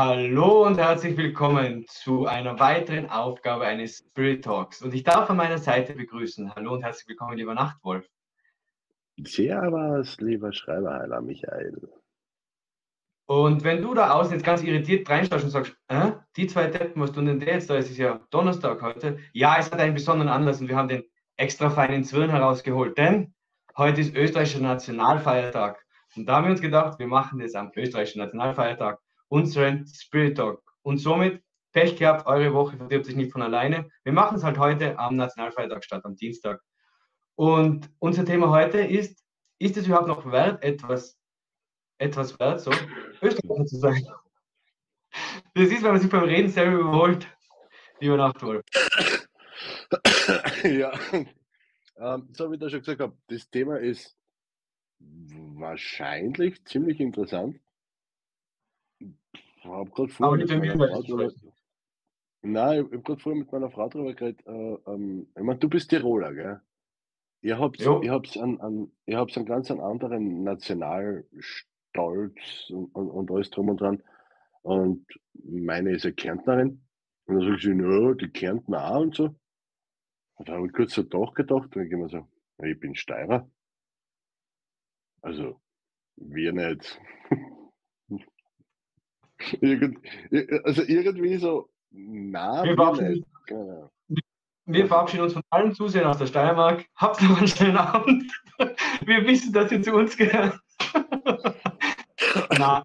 Hallo und herzlich willkommen zu einer weiteren Aufgabe eines Spirit Talks. Und ich darf an meiner Seite begrüßen. Hallo und herzlich willkommen, lieber Nachtwolf. Servus, lieber Schreiberheiler Michael. Und wenn du da außen jetzt ganz irritiert reinschaust und sagst, äh, die zwei Deppen, was tun denn der jetzt da? Es ist ja Donnerstag heute. Ja, es hat einen besonderen Anlass und wir haben den extra feinen Zwirn herausgeholt, denn heute ist österreichischer Nationalfeiertag. Und da haben wir uns gedacht, wir machen das am österreichischen Nationalfeiertag, unseren Spirit Talk. Und somit, Pech gehabt, eure Woche verdirbt sich nicht von alleine. Wir machen es halt heute am Nationalfeiertag statt am Dienstag. Und unser Thema heute ist, ist es überhaupt noch wert, etwas, etwas wert, so Österreicher zu sein? Das ist, wenn man sich beim Reden selber überholt, lieber Nachtwolf. Ja, ähm, so wie ich da schon gesagt habe, das Thema ist wahrscheinlich ziemlich interessant. Ich habe gerade Aber vorher nicht mit meiner Frau drüber, nein, ich habe gerade vorher mit meiner Frau drüber geredet. Äh, ähm, ich meine, du bist Tiroler, gell? Ihr habt, ihr ihr habt einen ganz einen anderen Nationalstolz und, und, und alles drum und dran. Und meine ist eine Kärntnerin. Und dann sagt sie, ja, die Kärntner auch und so. Und da habe ich kurz so doch gedacht und ich immer so, ich bin Steirer. Also, wir nicht. Irgend, also irgendwie so, na, wir verabschieden, nicht. Genau. wir verabschieden uns von allen Zusehern aus der Steiermark. Habt noch einen schönen Abend. Wir wissen, dass ihr zu uns gehört. Na,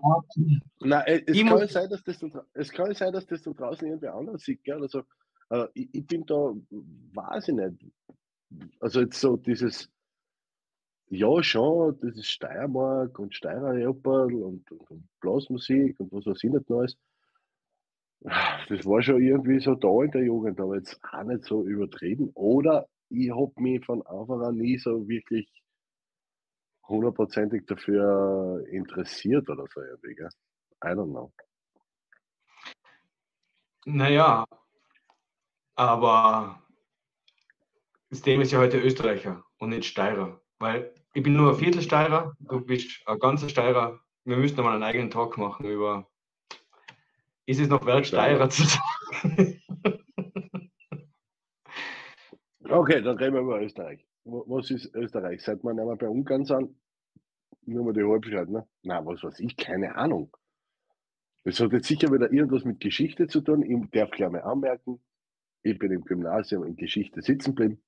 Na, äh, es ich kann sein, dass das es kann ja sein, dass das da draußen irgendwer anders sieht, gell? Also, äh, ich, ich bin da, weiß ich nicht. Also jetzt so dieses, ja schon, das ist Steiermark und Steirer Leoparl und, und, und Blasmusik und was weiß ich nicht Neues. Das war schon irgendwie so da in der Jugend, aber jetzt auch nicht so übertrieben. Oder ich habe mich von Anfang an nie so wirklich hundertprozentig dafür interessiert oder so irgendwie, gell? I don't know. naja, aber das Thema ist ja heute Österreicher und nicht Steirer. Weil ich bin nur ein Viertel Steirer, du bist ein ganzer Steirer. Wir müssten mal einen eigenen Talk machen über, ist es noch wert, Steirer zu sein? Okay, dann reden wir über Österreich. Was ist Österreich? Seit man einmal bei Ungarn sind, nur mal die Halbzeit, ne? Na, was weiß ich, keine Ahnung. Das hat jetzt sicher wieder irgendwas mit Geschichte zu tun. Ich darf gleich mal anmerken, ich bin im Gymnasium in Geschichte sitzen geblieben.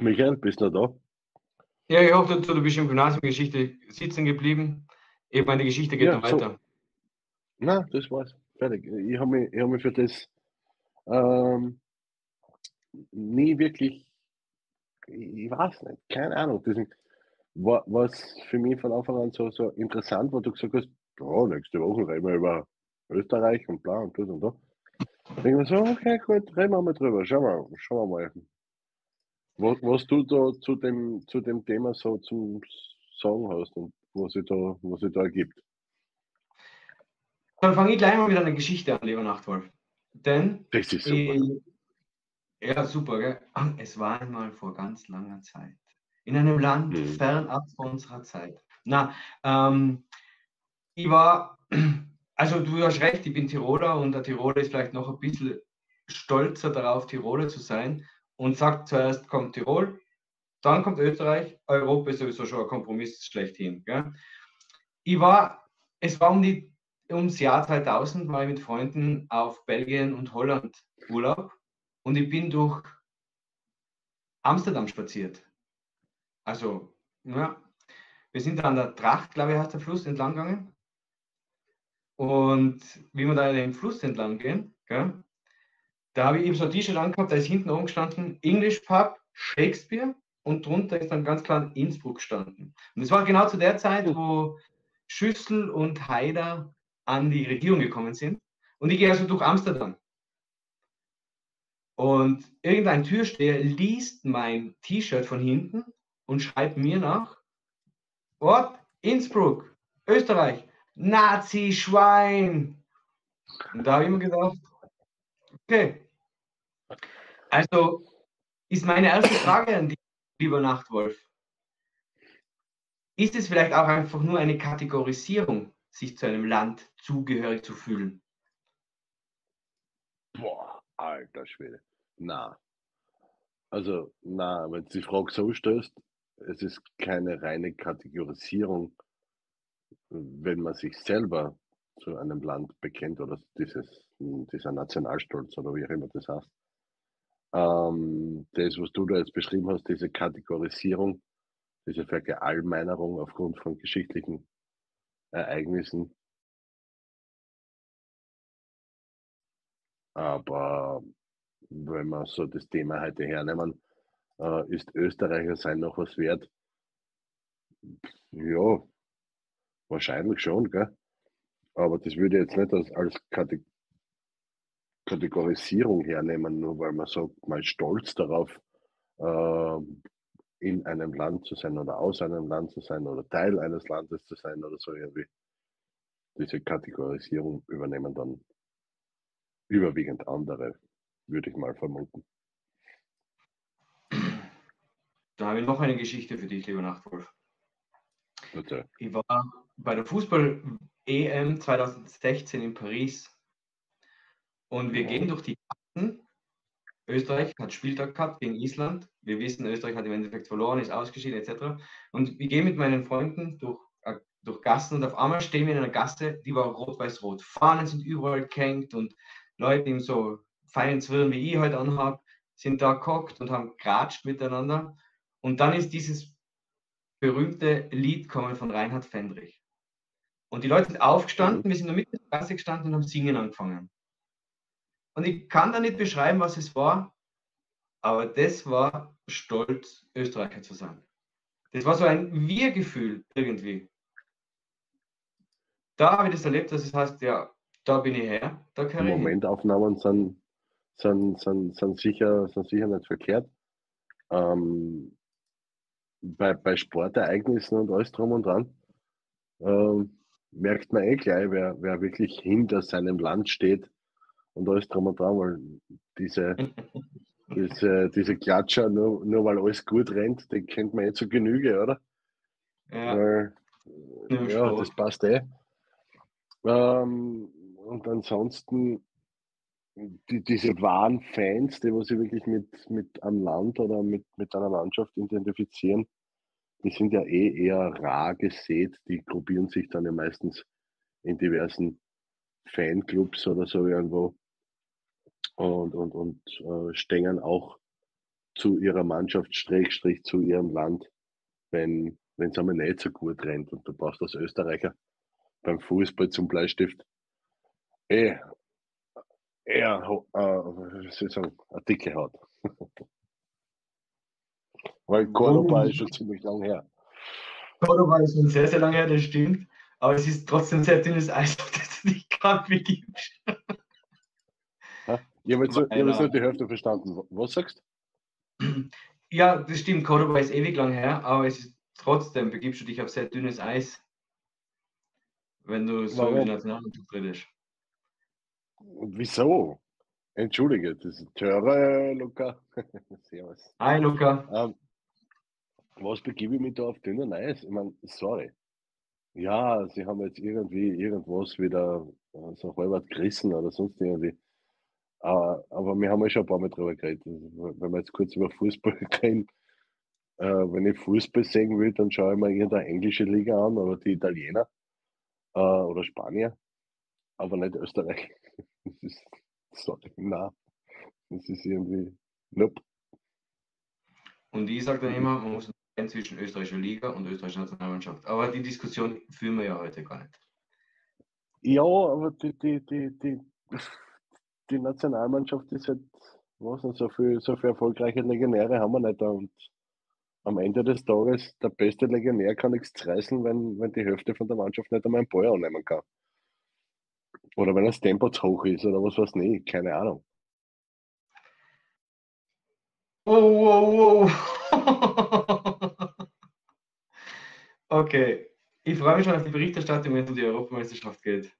Michael, bist du noch Ja, ich hoffe, du, du bist im Gymnasium Geschichte sitzen geblieben. Ich meine, die Geschichte da? geht Ja, dann so. weiter. Na, das war's. Fertig. Ich habe mich, ich hab mich für das ähm, nie wirklich, ich weiß nicht, keine Ahnung. Deswegen war was für mich von Anfang an so, so interessant, wo du gesagt hast, ja, nächste Woche reden wir über Österreich und bla und das und da. Denke mir so, okay, gut, reden wir mal drüber. Schauen wir, schauen wir mal, was, was du da zu dem, zu dem Thema so zum Sagen hast und was sich da, was sich da ergibt. Dann fange ich gleich mal mit einer Geschichte an, lieber Nachtwolf. Denn Das ist super. ich, ja, super, gell? Es war einmal vor ganz langer Zeit. In einem Land Mhm. fernab von unserer Zeit. Na, ähm, ich war, also du hast recht, ich bin Tiroler und der Tiroler ist vielleicht noch ein bisschen stolzer darauf, Tiroler zu sein und sagt zuerst kommt Tirol, dann kommt Österreich, Europa ist sowieso schon ein Kompromiss schlechthin. Gell? Ich war, es war um die, ums Jahr 2000, war ich mit Freunden auf Belgien und Holland Urlaub und ich bin durch Amsterdam spaziert. Also, ja, wir sind an der Tracht, glaube ich, heißt der Fluss, entlang gegangen. Und wie wir da den Fluss entlang gehen, gell, da habe ich eben so ein T-Shirt angehabt, da ist hinten oben gestanden English Pub, Shakespeare und drunter ist dann ganz klar Innsbruck gestanden. Und es war genau zu der Zeit, wo Schüssel und Haider an die Regierung gekommen sind. Und ich gehe also durch Amsterdam. Und irgendein Türsteher liest mein T-Shirt von hinten und schreibt mir nach, Ort Innsbruck, Österreich, Nazi-Schwein. Und da habe ich mir gedacht, okay. Also ist meine erste Frage an dich, lieber Nachtwolf, ist es vielleicht auch einfach nur eine Kategorisierung, sich zu einem Land zugehörig zu fühlen? Boah, alter Schwede. Na. Also, na, wenn du die Frage so stellst, es ist keine reine Kategorisierung, wenn man sich selber zu einem Land bekennt oder dieses, dieser Nationalstolz oder wie auch immer das heißt. Ähm, das, was du da jetzt beschrieben hast, diese Kategorisierung, diese Verallgemeinerung aufgrund von geschichtlichen Ereignissen. Aber wenn wir so das Thema heute hernehmen, äh, ist Österreicher sein noch was wert? Ja, wahrscheinlich schon, gell? Aber das würde ich jetzt nicht als, als Kate Kategorisierung hernehmen, nur weil man sagt, ist stolz darauf, äh, in einem Land zu sein oder aus einem Land zu sein oder Teil eines Landes zu sein oder so irgendwie. Diese Kategorisierung übernehmen dann überwiegend andere, würde ich mal vermuten. Da habe ich noch eine Geschichte für dich, lieber Nachtwolf. Bitte. Ich war bei der Fußball-EM 2016 in Paris und wir gehen durch die Karten. Österreich hat Spieltag gehabt gegen Island. Wir wissen, Österreich hat im Endeffekt verloren, ist ausgeschieden etc. Und wir gehen mit meinen Freunden durch, äh, durch Gassen und auf einmal stehen wir in einer Gasse, die war rot-weiß-rot. Fahnen sind überall gehängt und Leute in so feinen Zwirren, wie ich heute anhabe, sind da gehockt und haben geratscht miteinander. Und dann ist dieses berühmte Lied kommen von Reinhard Fendrich. Und die Leute sind aufgestanden, wir sind in der Mitte der Gasse gestanden und haben singen angefangen. Und ich kann da nicht beschreiben, was es war, aber das war stolz, Österreicher zu sein. Das war so ein Wir-Gefühl irgendwie. Da habe ich das erlebt, dass es heißt, ja, da bin ich her, da kann Momentaufnahmen sind, sind, sind, sind, sicher, sind sicher nicht verkehrt. Ähm, bei, bei Sportereignissen und alles drum und dran ähm, merkt man eh gleich, wer, wer wirklich hinter seinem Land steht und alles drum und dran, weil diese, diese, diese Klatscher, nur, nur weil alles gut rennt, den kennt man eh zu Genüge, oder? Ja, weil, ja das passt eh. Ähm, und ansonsten die, diese wahren Fans, die was sich wirklich mit, mit einem Land oder mit, mit einer Mannschaft identifizieren, die sind ja eh eher rar gesät. Die gruppieren sich dann ja meistens in diversen Fanclubs oder so irgendwo und, und, und äh, stehen auch zu ihrer Mannschaft, Strich, zu ihrem Land, wenn es einmal nicht so gut rennt. Und du brauchst als Österreicher beim Fußball zum Bleistift eh eher, äh, wie soll ich sagen, eine dicke Haut. Weil Cordoba ist schon ziemlich lang her. Cordoba ist schon sehr, sehr lange her, das stimmt. Aber es ist trotzdem sehr dünnes Eis, auf das du dich gerade begibst. Ich habe jetzt, hab jetzt nur die Hälfte verstanden. Was sagst du? Ja, das stimmt. Cordoba ist ewig lang her, aber es ist trotzdem, begibst du dich auf sehr dünnes Eis, wenn du so Warum? Nationalmannschaft redest. Wieso? Entschuldige, das ist Töre, Luca. Servus. Hi, Luca. Ähm, was begebe ich mich da auf dünner Eis? Ich meine, sorry. Ja, sie haben jetzt irgendwie irgendwas wieder so halbert gerissen oder sonst irgendwie. Aber, aber wir haben ja schon ein paar Mal drüber geredet. Also, wenn wir jetzt kurz über Fußball reden, äh, wenn ich Fußball sehen will, dann schaue ich mir irgendeine englische Liga an oder die Italiener äh, oder Spanier, aber nicht Österreich. Das ist, sorry, na, das ist irgendwie, nope. Und ich sage dann immer, man muss unterscheiden zwischen österreichischer Liga und österreichischer Nationalmannschaft. Aber die Diskussion führen wir ja heute gar nicht. Ja, aber die, die, die, die, die Nationalmannschaft ist halt, was nicht, so viel, so viele erfolgreiche Legionäre haben wir nicht da. Und am Ende des Tages, der beste Legionär kann nichts reißen, wenn, wenn die Hälfte von der Mannschaft nicht einmal einen Ball annehmen kann. Oder wenn das Tempo zu hoch ist oder was weiß ich, keine Ahnung. Oh, wow, wow. okay. Ich freue mich schon auf die Berichterstattung, wenn es um die Europameisterschaft geht.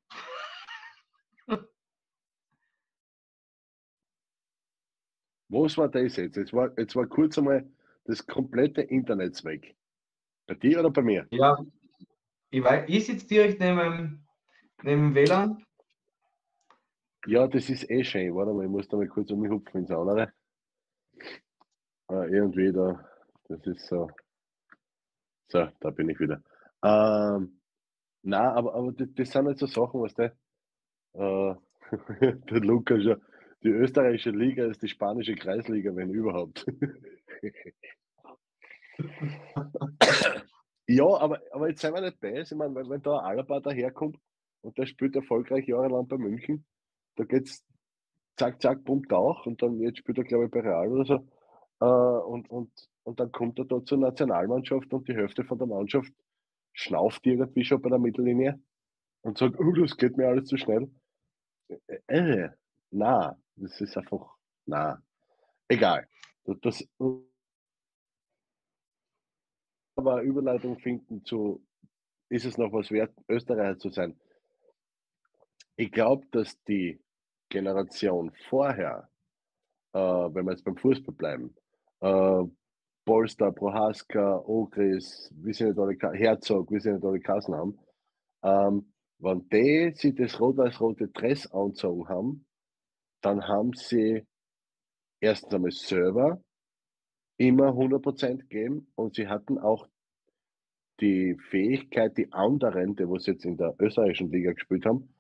Was war das jetzt? Jetzt war, jetzt war kurz einmal das komplette Internet weg. Bei dir oder bei mir? Ja, ich, weiß, ich sitze direkt neben, neben dem WLAN. Ja, das ist eh schön. Warte mal, ich muss da mal kurz um mich hupfen ins andere. Ah, irgendwie da, das ist so. So, da bin ich wieder. Ähm, na, aber, aber das, das sind halt so Sachen, was der, äh, der Lukas ja, die österreichische Liga ist die spanische Kreisliga, wenn überhaupt. ja, aber, aber jetzt seien wir nicht bei. Ich meine, wenn, wenn da Alaba daherkommt und der spielt erfolgreich jahrelang bei München, da geht's zack, zack, pumpt auch und dann jetzt spielt er, glaube ich, bei Real oder so. Äh, und, und, und dann kommt er da zur Nationalmannschaft und die Hälfte von der Mannschaft schnauft irgendwie schon bei der Mittellinie und sagt, oh, das geht mir alles zu schnell. Äh, äh na, das ist einfach, na, egal. Das, aber Überleitung finden zu, ist es noch was wert, Österreicher zu sein? Ich glaube, dass die Generation vorher, äh, wenn wir jetzt beim Fußball bleiben, äh, Polster, Prohaska, Ogris, wie sie nicht alle, Herzog, wie sie nicht alle Kassen haben, ähm, wenn die sich das rot-weiß-rote Dress angezogen haben, dann haben sie erstens einmal selber immer 100% gegeben und sie hatten auch die Fähigkeit, die anderen, die was jetzt in der österreichischen Liga gespielt haben,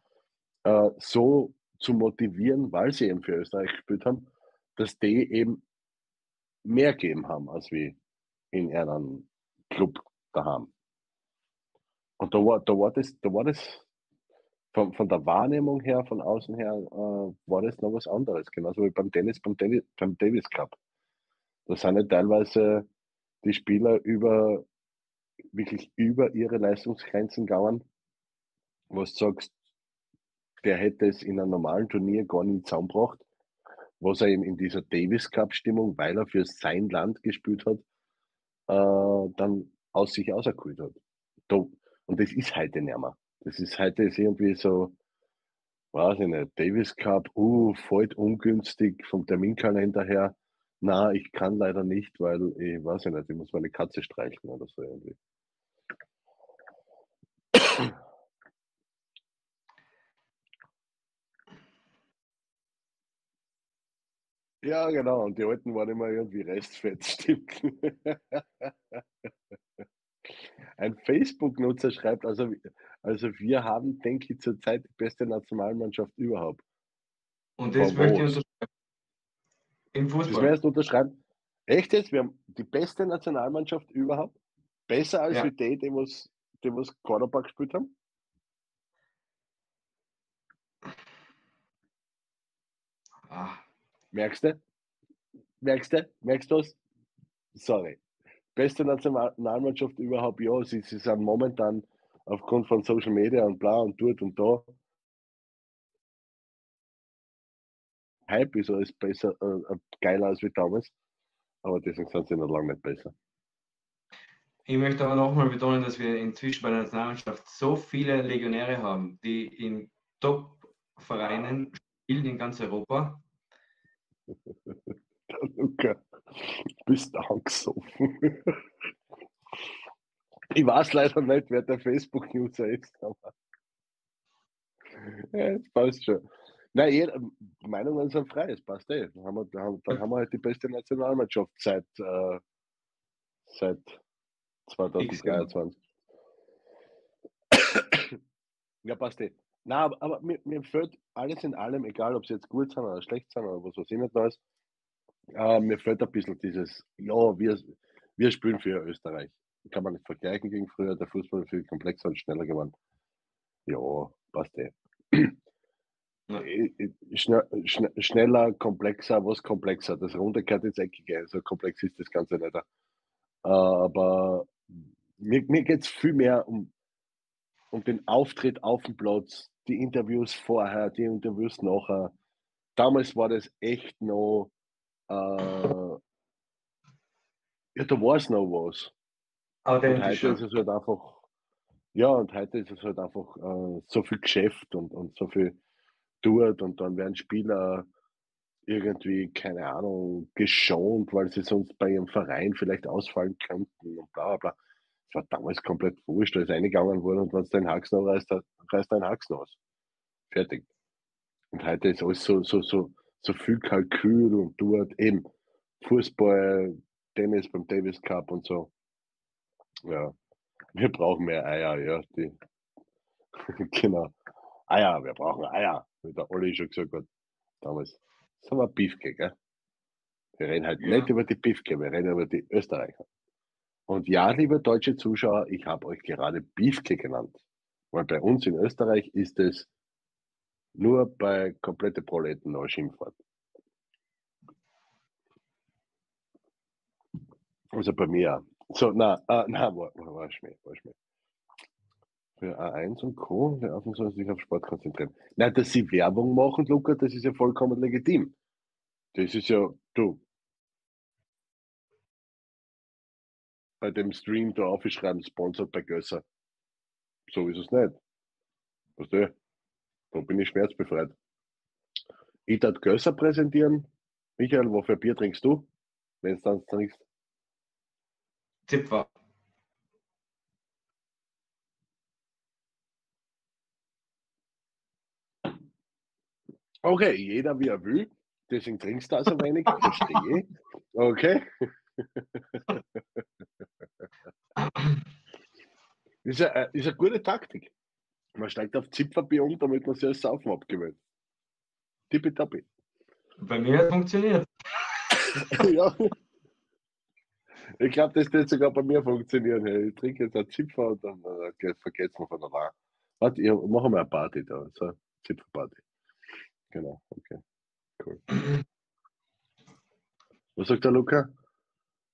äh, so zu motivieren, weil sie eben für Österreich gespielt haben, dass die eben mehr gegeben haben, als wie in einem Club daheim. Und da war, da war das, da war das von, von der Wahrnehmung her, von außen her, äh, war das noch was anderes. Genauso wie beim Tennis, beim, Tennis, beim Davis Cup. Da sind ja teilweise die Spieler über, wirklich über ihre Leistungsgrenzen gegangen, wo du sagst, der hätte es in einem normalen Turnier gar nicht zusammengebracht, was er eben in dieser Davis Cup-Stimmung, weil er für sein Land gespielt hat, äh, dann aus sich auserkühlt hat. Und das ist heute nicht mehr. Das ist heute ist irgendwie so, weiß ich nicht, Davis Cup, uh, voll ungünstig vom Terminkalender her. Na, ich kann leider nicht, weil ich weiß ich nicht, ich muss meine Katze streicheln oder so irgendwie. Ja, genau. Und die alten waren immer irgendwie Restfett, stimmt. Ein Facebook-Nutzer schreibt, also, also wir haben, denke ich, zurzeit die beste Nationalmannschaft überhaupt. Und das Von möchte ich unterschreiben. Im Fußball. Das wirst du unterschreiben. Echt jetzt? Wir haben die beste Nationalmannschaft überhaupt? Besser als ja. die, die was, die was Cordoba gespielt haben? Ah. Merkst du? Merkst du? Merkst du was? Sorry beste Nationalmannschaft überhaupt, ja, sie, sie sind momentan aufgrund von Social Media und bla und dort und da. Hype ist alles besser, äh, äh, geiler als wie damals, aber deswegen sind sie noch lange nicht besser. Ich möchte aber nochmal betonen, dass wir inzwischen bei der Nationalmannschaft so viele Legionäre haben, die in Top-Vereinen spielen in ganz Europa. Luca, bist angesoffen. ich weiß leider nicht, wer der Facebook-User ist, aber ja, das passt schon. Nein, jeder, Meinungen sind frei, es passt eh. Dann haben wir, dann haben wir halt die beste Nationalmannschaft seit, äh, seit 2023. ja, passt eh. Nein, aber, aber mir, mir fällt alles in allem, egal ob sie jetzt gut sind oder schlecht sind oder was weiß ich nicht Neues, äh, mir fällt ein bisschen dieses, ja, wir, wir spielen für Österreich. Kann man nicht vergleichen gegen früher, der Fußball ist viel komplexer und schneller geworden. Ja, passt eh. Ja. Äh, äh, schne schne schneller, komplexer, was komplexer? Das Runde gehört ins Eckige, so komplex ist das Ganze nicht. Aber mir, mir geht es viel mehr um, um den Auftritt auf dem Platz, die Interviews vorher, die Interviews nachher. Damals war das echt noch äh, ja, da war es noch was. Und heute ist es halt einfach, ja, und heute ist es halt einfach äh, so viel Geschäft und, und so viel dort und dann werden Spieler irgendwie, keine Ahnung, geschont, weil sie sonst bei ihrem Verein vielleicht ausfallen könnten und bla bla bla. Das war damals komplett wurscht, da ist eingegangen worden und wenn es dein Haxen reißt, reißt dein Haxen aus. Fertig. Und heute ist alles so, so, so, so viel Kalkül und dort eben Fußball, Tennis beim Davis Cup und so. Ja, wir brauchen mehr Eier, ja. Die, genau. Eier, wir brauchen Eier, wie der Olli schon gesagt hat. Damals. Das haben wir Beefke, gell? Wir reden halt ja. nicht über die Beefke, wir reden über die Österreicher. Und ja, liebe deutsche Zuschauer, ich habe euch gerade Beefke genannt. Weil bei uns in Österreich ist es nur bei komplette Proleten noch Schimpfwort. Also bei mir. So, na, uh, na, war, war Schmäh, war Schmäh. Für A1 und Co. Der Affen soll sich auf Sport konzentrieren. Nein, dass sie Werbung machen, Luca, das ist ja vollkommen legitim. Das ist ja, du. Bei dem Stream da aufschreiben, sponsored bei Gösser. So ist es nicht. Weißt du? Da bin ich schmerzbefreit. Ich darf Gösser präsentieren. Michael, wofür Bier trinkst du? Wenn es dann trinkst. Zipfer. Okay, jeder wie er will. Deswegen trinkst du also wenig. Verstehe. Okay. ist, eine, ist eine gute Taktik. Man steigt auf Zipferbier um, damit man sich das Saufen abgewöhnt. Tippitoppi. Bei mir hat es funktioniert. ja. Ich glaube, das wird sogar bei mir funktionieren. Ich trinke jetzt einen Zipfer und dann äh, vergeht man von der Wahl. Warte, ich mache mal eine Party da. So, Zipferparty. Genau, okay. Cool. Was sagt der Luca?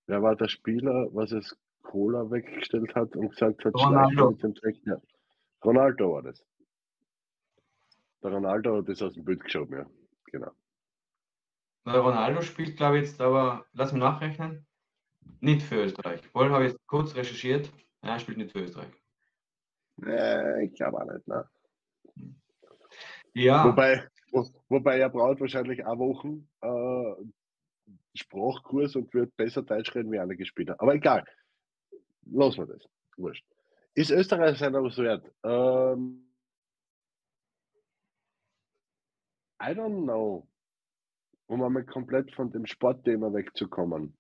Wer war der Spieler, was es Cola weggestellt hat und gesagt hat, Ronaldo. mit dem Dreck? Ja. Ronaldo war das. Der Ronaldo hat das aus dem Bild geschoben, ja. Genau. Der Ronaldo spielt, glaube ich, jetzt aber, lass mich nachrechnen, nicht für Österreich. Wohl habe ich kurz recherchiert. er spielt nicht für Österreich. Nee, ich glaube auch nicht, ne? Ja. Wobei, wo, wobei er braucht wahrscheinlich auch Wochen äh, Sprachkurs und wird besser Deutsch reden wie einige Spieler. Aber egal. Lassen wir das. Wurscht. Ist Österreich was wert? Ähm, I don't know. Um einmal komplett von dem Sportthema wegzukommen.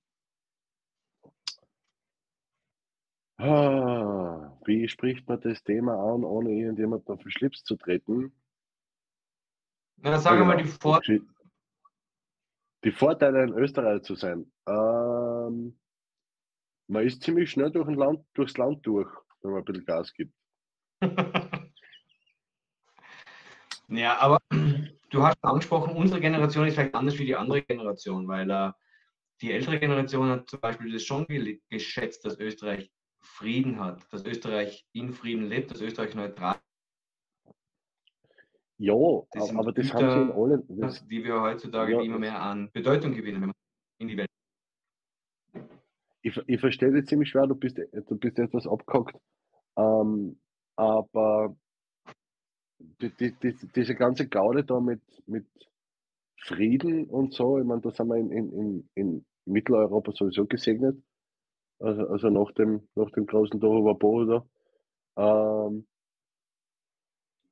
Ah, wie spricht man das Thema an, ohne irgendjemand auf den Schlips zu treten? Na, sagen wir mal die Vor Die Vorteile in Österreich zu sein. Ähm, man ist ziemlich schnell durch Land, durchs Land durch, wenn man ein bisschen Gas gibt. ja, aber du hast angesprochen, unsere Generation ist vielleicht anders wie die andere Generation, weil äh, die ältere Generation hat zum Beispiel das schon geschätzt, dass Österreich Frieden hat, dass Österreich in Frieden lebt, dass Österreich neutral ja, das aber das Güter, haben sie in allen. Das, die wir heutzutage ja, immer mehr an Bedeutung gewinnen, wenn man in die Welt. Ich, ich verstehe dich ziemlich schwer, du bist, du bist etwas abgehackt. Ähm, aber die, die, die, diese ganze Gaude da mit, mit Frieden und so, ich meine, das haben wir in, in, in, Mitteleuropa sowieso gesegnet. Also, also nach, dem, nach dem großen Dorf da. Ähm,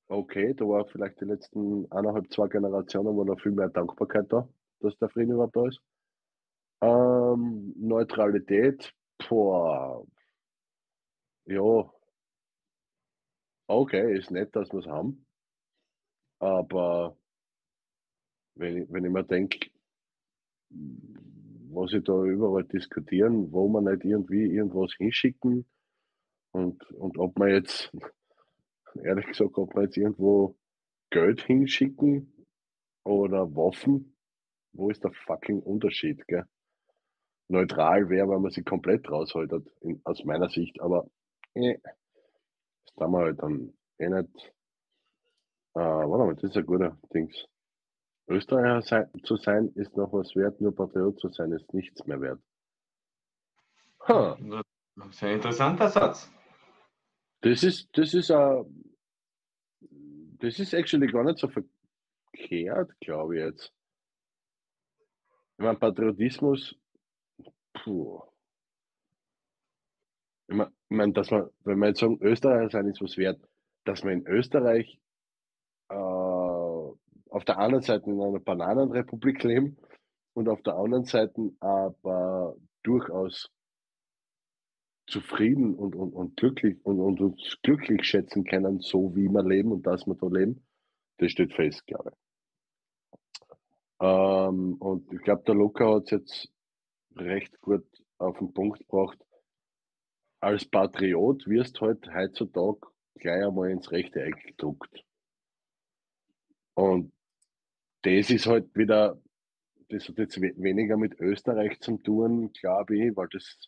okay, da war vielleicht die letzten eineinhalb, zwei Generationen war noch viel mehr Dankbarkeit da, dass der Frieden überhaupt da ist. Ähm, Neutralität, boah, ja, okay, ist nett, dass wir es haben. Aber wenn ich, wenn ich mir denke, was sie da überall diskutieren, wo man nicht irgendwie irgendwas hinschicken und, und ob man jetzt ehrlich gesagt, ob wir jetzt irgendwo Geld hinschicken oder Waffen, wo ist der fucking Unterschied, gell? Neutral wäre, wenn man sie komplett raushaltet, in, aus meiner Sicht, aber eh, das tun wir halt dann eh nicht. Äh, warte mal, das ist ein guter Dings. Österreicher sein, zu sein ist noch was wert, nur Patriot zu sein ist nichts mehr wert. Huh. Ein interessanter Satz. Das ist, das ist, uh, das ist actually gar nicht so verkehrt, glaube ich jetzt. Ich meine, Patriotismus, puh. Ich meine, ich mein, dass man, wenn wir jetzt sagen, Österreicher sein ist was wert, dass man in Österreich äh, auf der einen Seite in einer Bananenrepublik leben und auf der anderen Seite aber durchaus zufrieden und, und, und glücklich und, und uns glücklich schätzen können, so wie wir leben und dass wir da leben, das steht fest, glaube ich. Ähm, und ich glaube, der Luca hat es jetzt recht gut auf den Punkt gebracht. Als Patriot wirst halt heutzutage gleich einmal ins rechte Eck gedruckt. Und das ist halt wieder, das hat jetzt weniger mit Österreich zu tun, glaube ich, weil das,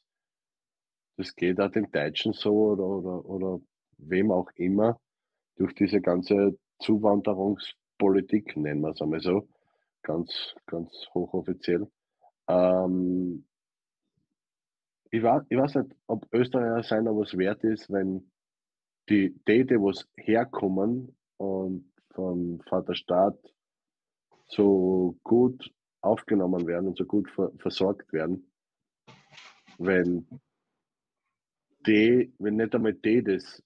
das geht auch den Deutschen so oder, oder, oder wem auch immer durch diese ganze Zuwanderungspolitik, nennen wir es einmal so, ganz, ganz hochoffiziell. Ähm, ich, weiß, ich weiß nicht, ob Österreicher sein was wert ist, wenn die Täte, was herkommen und vom Vaterstaat so gut aufgenommen werden und so gut ver versorgt werden, wenn die, wenn nicht einmal die das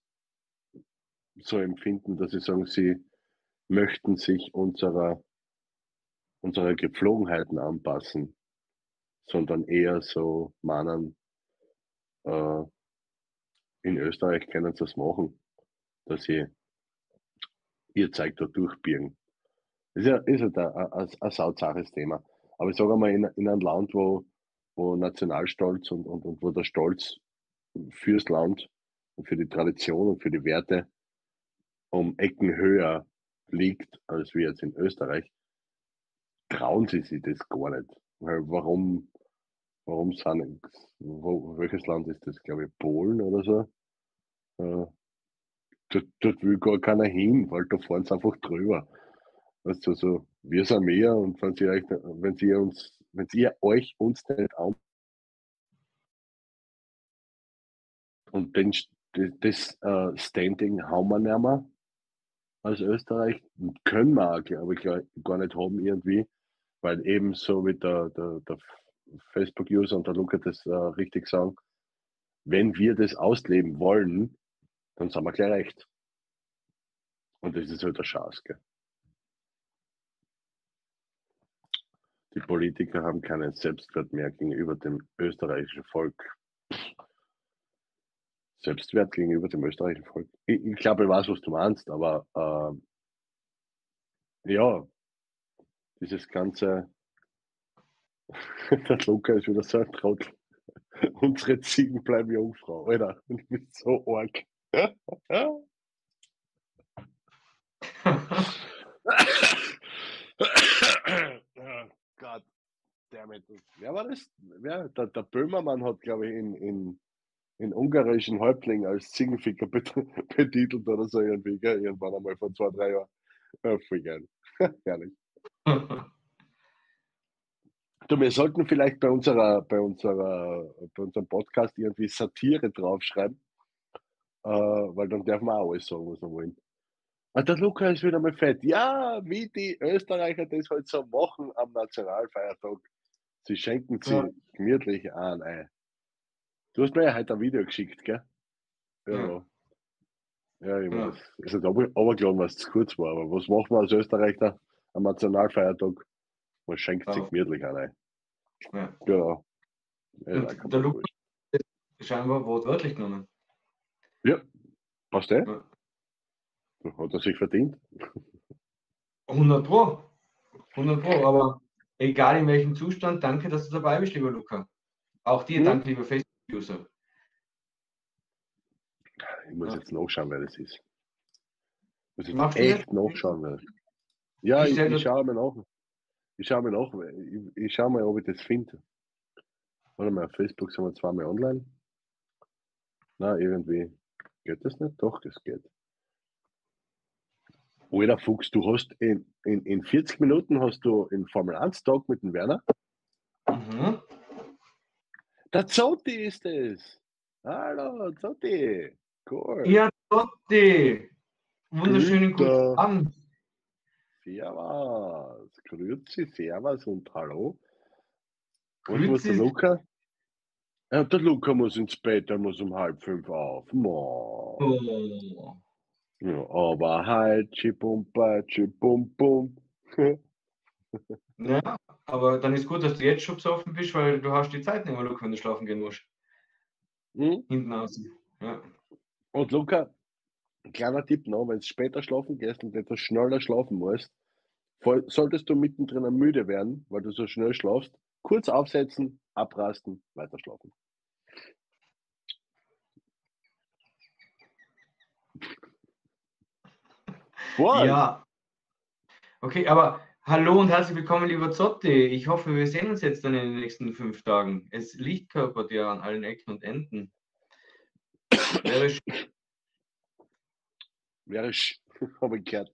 so empfinden, dass sie sagen, sie möchten sich unserer, unserer Gepflogenheiten anpassen, sondern eher so meinen, äh, in Österreich können sie das machen, dass sie ihr Zeug da durchbiegen. Ist ja, ist halt ein, ein, ein sauzaches Thema. Aber ich sage einmal, in, in einem Land, wo, wo Nationalstolz und, und, und wo der Stolz fürs Land und für die Tradition und für die Werte um Ecken höher liegt als wir jetzt in Österreich, trauen sie sich das gar nicht. Weil warum, warum sind, wo, welches Land ist das? Glaube ich, Polen oder so? Äh, dort, dort will gar keiner hin, weil da fahren sie einfach drüber. Weißt du, so, wir sind mehr und wenn sie, euch, wenn sie uns, wenn ihr euch uns nicht an und den, das uh, Standing haben wir nicht mehr als Österreich können wir auch, glaube ich, gar nicht haben irgendwie, weil eben so wie der, der, der Facebook-User und der Luca das uh, richtig sagen, wenn wir das ausleben wollen, dann sind wir gleich recht. Und das ist halt der Chance. Gell? Die Politiker haben keinen Selbstwert mehr gegenüber dem österreichischen Volk. Selbstwert gegenüber dem österreichischen Volk. Ich, ich glaube, ich weiß, was du meinst, aber äh, ja, dieses ganze, der Luca ist wieder so ein Trottel. Unsere Ziegen bleiben Jungfrau, Alter. Du bist so arg. Gott, damit. Wer war das? Wer? Der, der Böhmermann hat, glaube ich, in, in, in ungarischen Häuptling als Ziegenficker betitelt oder so irgendwie, gell? irgendwann einmal vor zwei, drei Jahren. Ja, voll geil. Herrlich. Du, wir sollten vielleicht bei unserer, bei unserer, bei unserem Podcast irgendwie Satire draufschreiben. Äh, weil dann dürfen wir auch alles sagen, was wir wollen. Und ah, der Luca ist wieder mal fett. Ja, wie die Österreicher das halt so machen am Nationalfeiertag. Sie schenken sie ja. gemütlich an. Ey. Du hast mir ja heute ein Video geschickt, gell? Ja. Ja, ich ja. weiß. Es ist aber, aber was zu kurz war. Aber was macht man als Österreicher am Nationalfeiertag? Man schenkt sich gemütlich. Ey. Ja. Genau. Ja, der Luca ist scheinbar wortwörtlich genommen. Ja, passt der? Ja. Hat er sich verdient? 100 Pro. 100 Pro, aber egal in welchem Zustand, danke, dass du dabei bist, lieber Luca. Auch dir, hm? danke, lieber Facebook-User. Ich muss ja. jetzt nachschauen, wer das ist. Ich muss jetzt Machst echt nachschauen, wer Ja, ich, ich, ich schaue mir nach. Ich schaue mir nach. Ich, ich schaue mal, ob ich das finde. Warte mal, auf Facebook sind wir zweimal online. Na, irgendwie geht das nicht. Doch, das geht. Alter Fuchs, du hast in, in, in 40 Minuten hast du in Formel 1 Tag mit dem Werner. Mhm. Der Zotti ist es. Hallo, Zotti. Cool. Ja, Zotti. Wunderschönen guten Abend. Servus. Grüezi, Servus und Hallo. Was muss der Grüezi. Luca? Ja, der Luca muss ins Bett, er muss um halb fünf auf. Mo. Oh. Ja, aber halt, chipumpa, chipumpum. Ja, aber dann ist gut, dass du jetzt schon besoffen bist, weil du hast die Zeit nicht mehr, Luke, wenn du schlafen gehen musst. Hm? Hinten außen. Ja. Und Luca, ein kleiner Tipp noch, wenn du später schlafen gehst und etwas schneller schlafen musst, solltest du mittendrin müde werden, weil du so schnell schlafst, kurz aufsetzen, abrasten, weiter schlafen. Was? Ja. Okay, aber hallo und herzlich willkommen, lieber Zotti. Ich hoffe, wir sehen uns jetzt dann in den nächsten fünf Tagen. Es liegt körpert ja an allen Ecken und Enden. Wäre sch- Wäre sch habe ich gehört.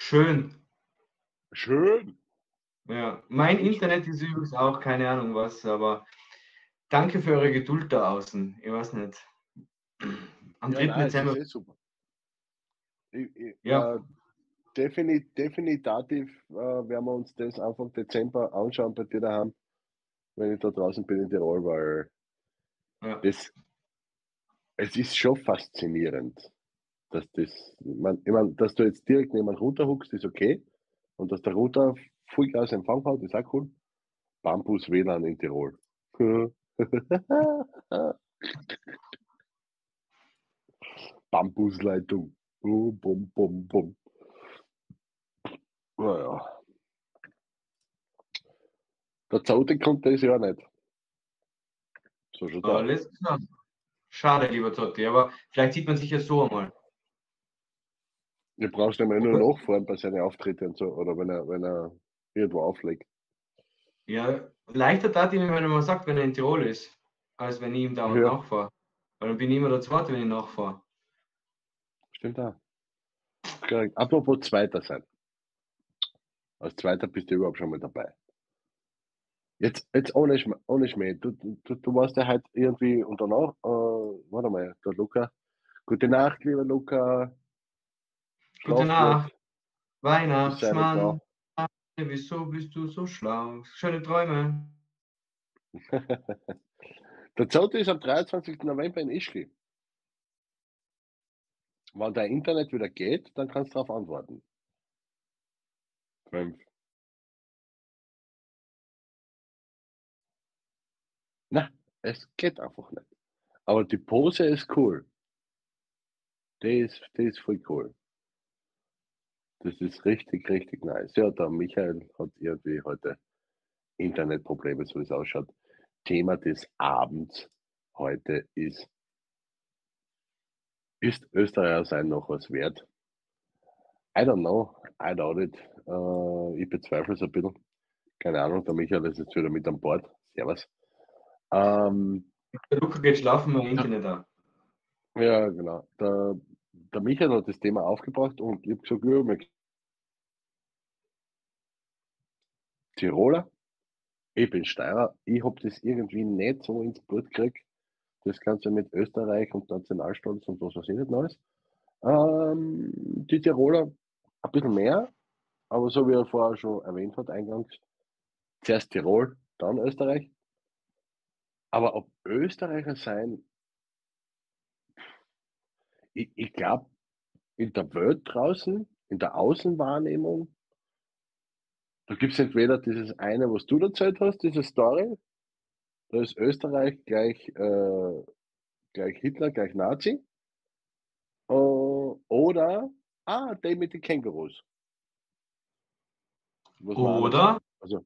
schön. Schön. Ja, mein Internet ist übrigens auch keine Ahnung was, aber danke für eure Geduld da außen. Ich weiß nicht. Am 3. Ja, nein, Dezember. eh super. Ich, ich, Ja. Äh, defini definitiv äh, werden wir uns das Anfang Dezember anschauen bei dir daheim, wenn ich da draußen bin in Tirol, weil Ja. das, es ist schon faszinierend, dass das, man, ich mein, dass du jetzt direkt neben runterhuckst, ist okay. Und dass der Router Vollgas Empfang hat, ist auch cool. Bambus WLAN in Tirol. Bambusleitung. Oh, bum, bum, bum. Naja. Der Zote konnte das ja nicht. So schon da. Schade, lieber Zotti, aber vielleicht sieht man sich ja so einmal. Du brauchst nicht mehr nur nachfahren bei seinen Auftritten und so, oder wenn er, wenn er irgendwo auflegt. Ja, leichter tat ihm, wenn er mal sagt, wenn er in Tirol ist, als wenn ich ihm da Ja. nachfahre. Weil dann bin ich immer der Zweite, wenn ich nachfahre. Stimmt auch. Korrekt. Apropos Zweiter sein. Als Zweiter bist du überhaupt schon mal dabei. Jetzt, jetzt ohne, Schm ohne Schmäh. Du, du, du warst ja heute irgendwie und danach, äh, warte mal, der Luca. Gute Nacht, lieber Luca. Gute Nacht. Weihnachtsmann. Wieso bist du so schlau? Schöne Träume. Der Zote ist am 23. November in Ischgl. Wenn dein Internet wieder geht, dann kannst du darauf antworten. Fünf. Na, es geht einfach nicht. Aber die Pose ist cool. Die ist, die ist voll cool. Das ist richtig, richtig nice. Ja, der Michael hat irgendwie heute Internetprobleme, so wie es ausschaut. Thema des Abends heute ist, ist Österreicher sein noch was wert? I don't know, I doubt it. Äh, ich bezweifle es ein bisschen. Keine Ahnung, der Michael ist jetzt wieder mit an Bord. Servus. Ähm, Der Luca geht schlafen, mein Internet an. ja, genau. Der, der Michael hat das Thema aufgebracht und ich habe gesagt, ja, mir- Tiroler, ich bin Steirer, ich habe das irgendwie nicht so ins Blut gekriegt. Das Ganze mit Österreich und Nationalstolz und was weiß ich nicht Neues. Ähm, die Tiroler ein bisschen mehr, aber so wie er vorher schon erwähnt hat, eingangs, zuerst Tirol, dann Österreich. Aber ob Österreicher sein, ich, ich glaube, in der Welt draußen, in der Außenwahrnehmung, da gibt es entweder dieses eine, was du erzählt hast, diese Story, da ist Österreich gleich, äh, gleich Hitler, gleich Nazi, äh, oder, ah, der mit den Kängurus. Was Oder. Also,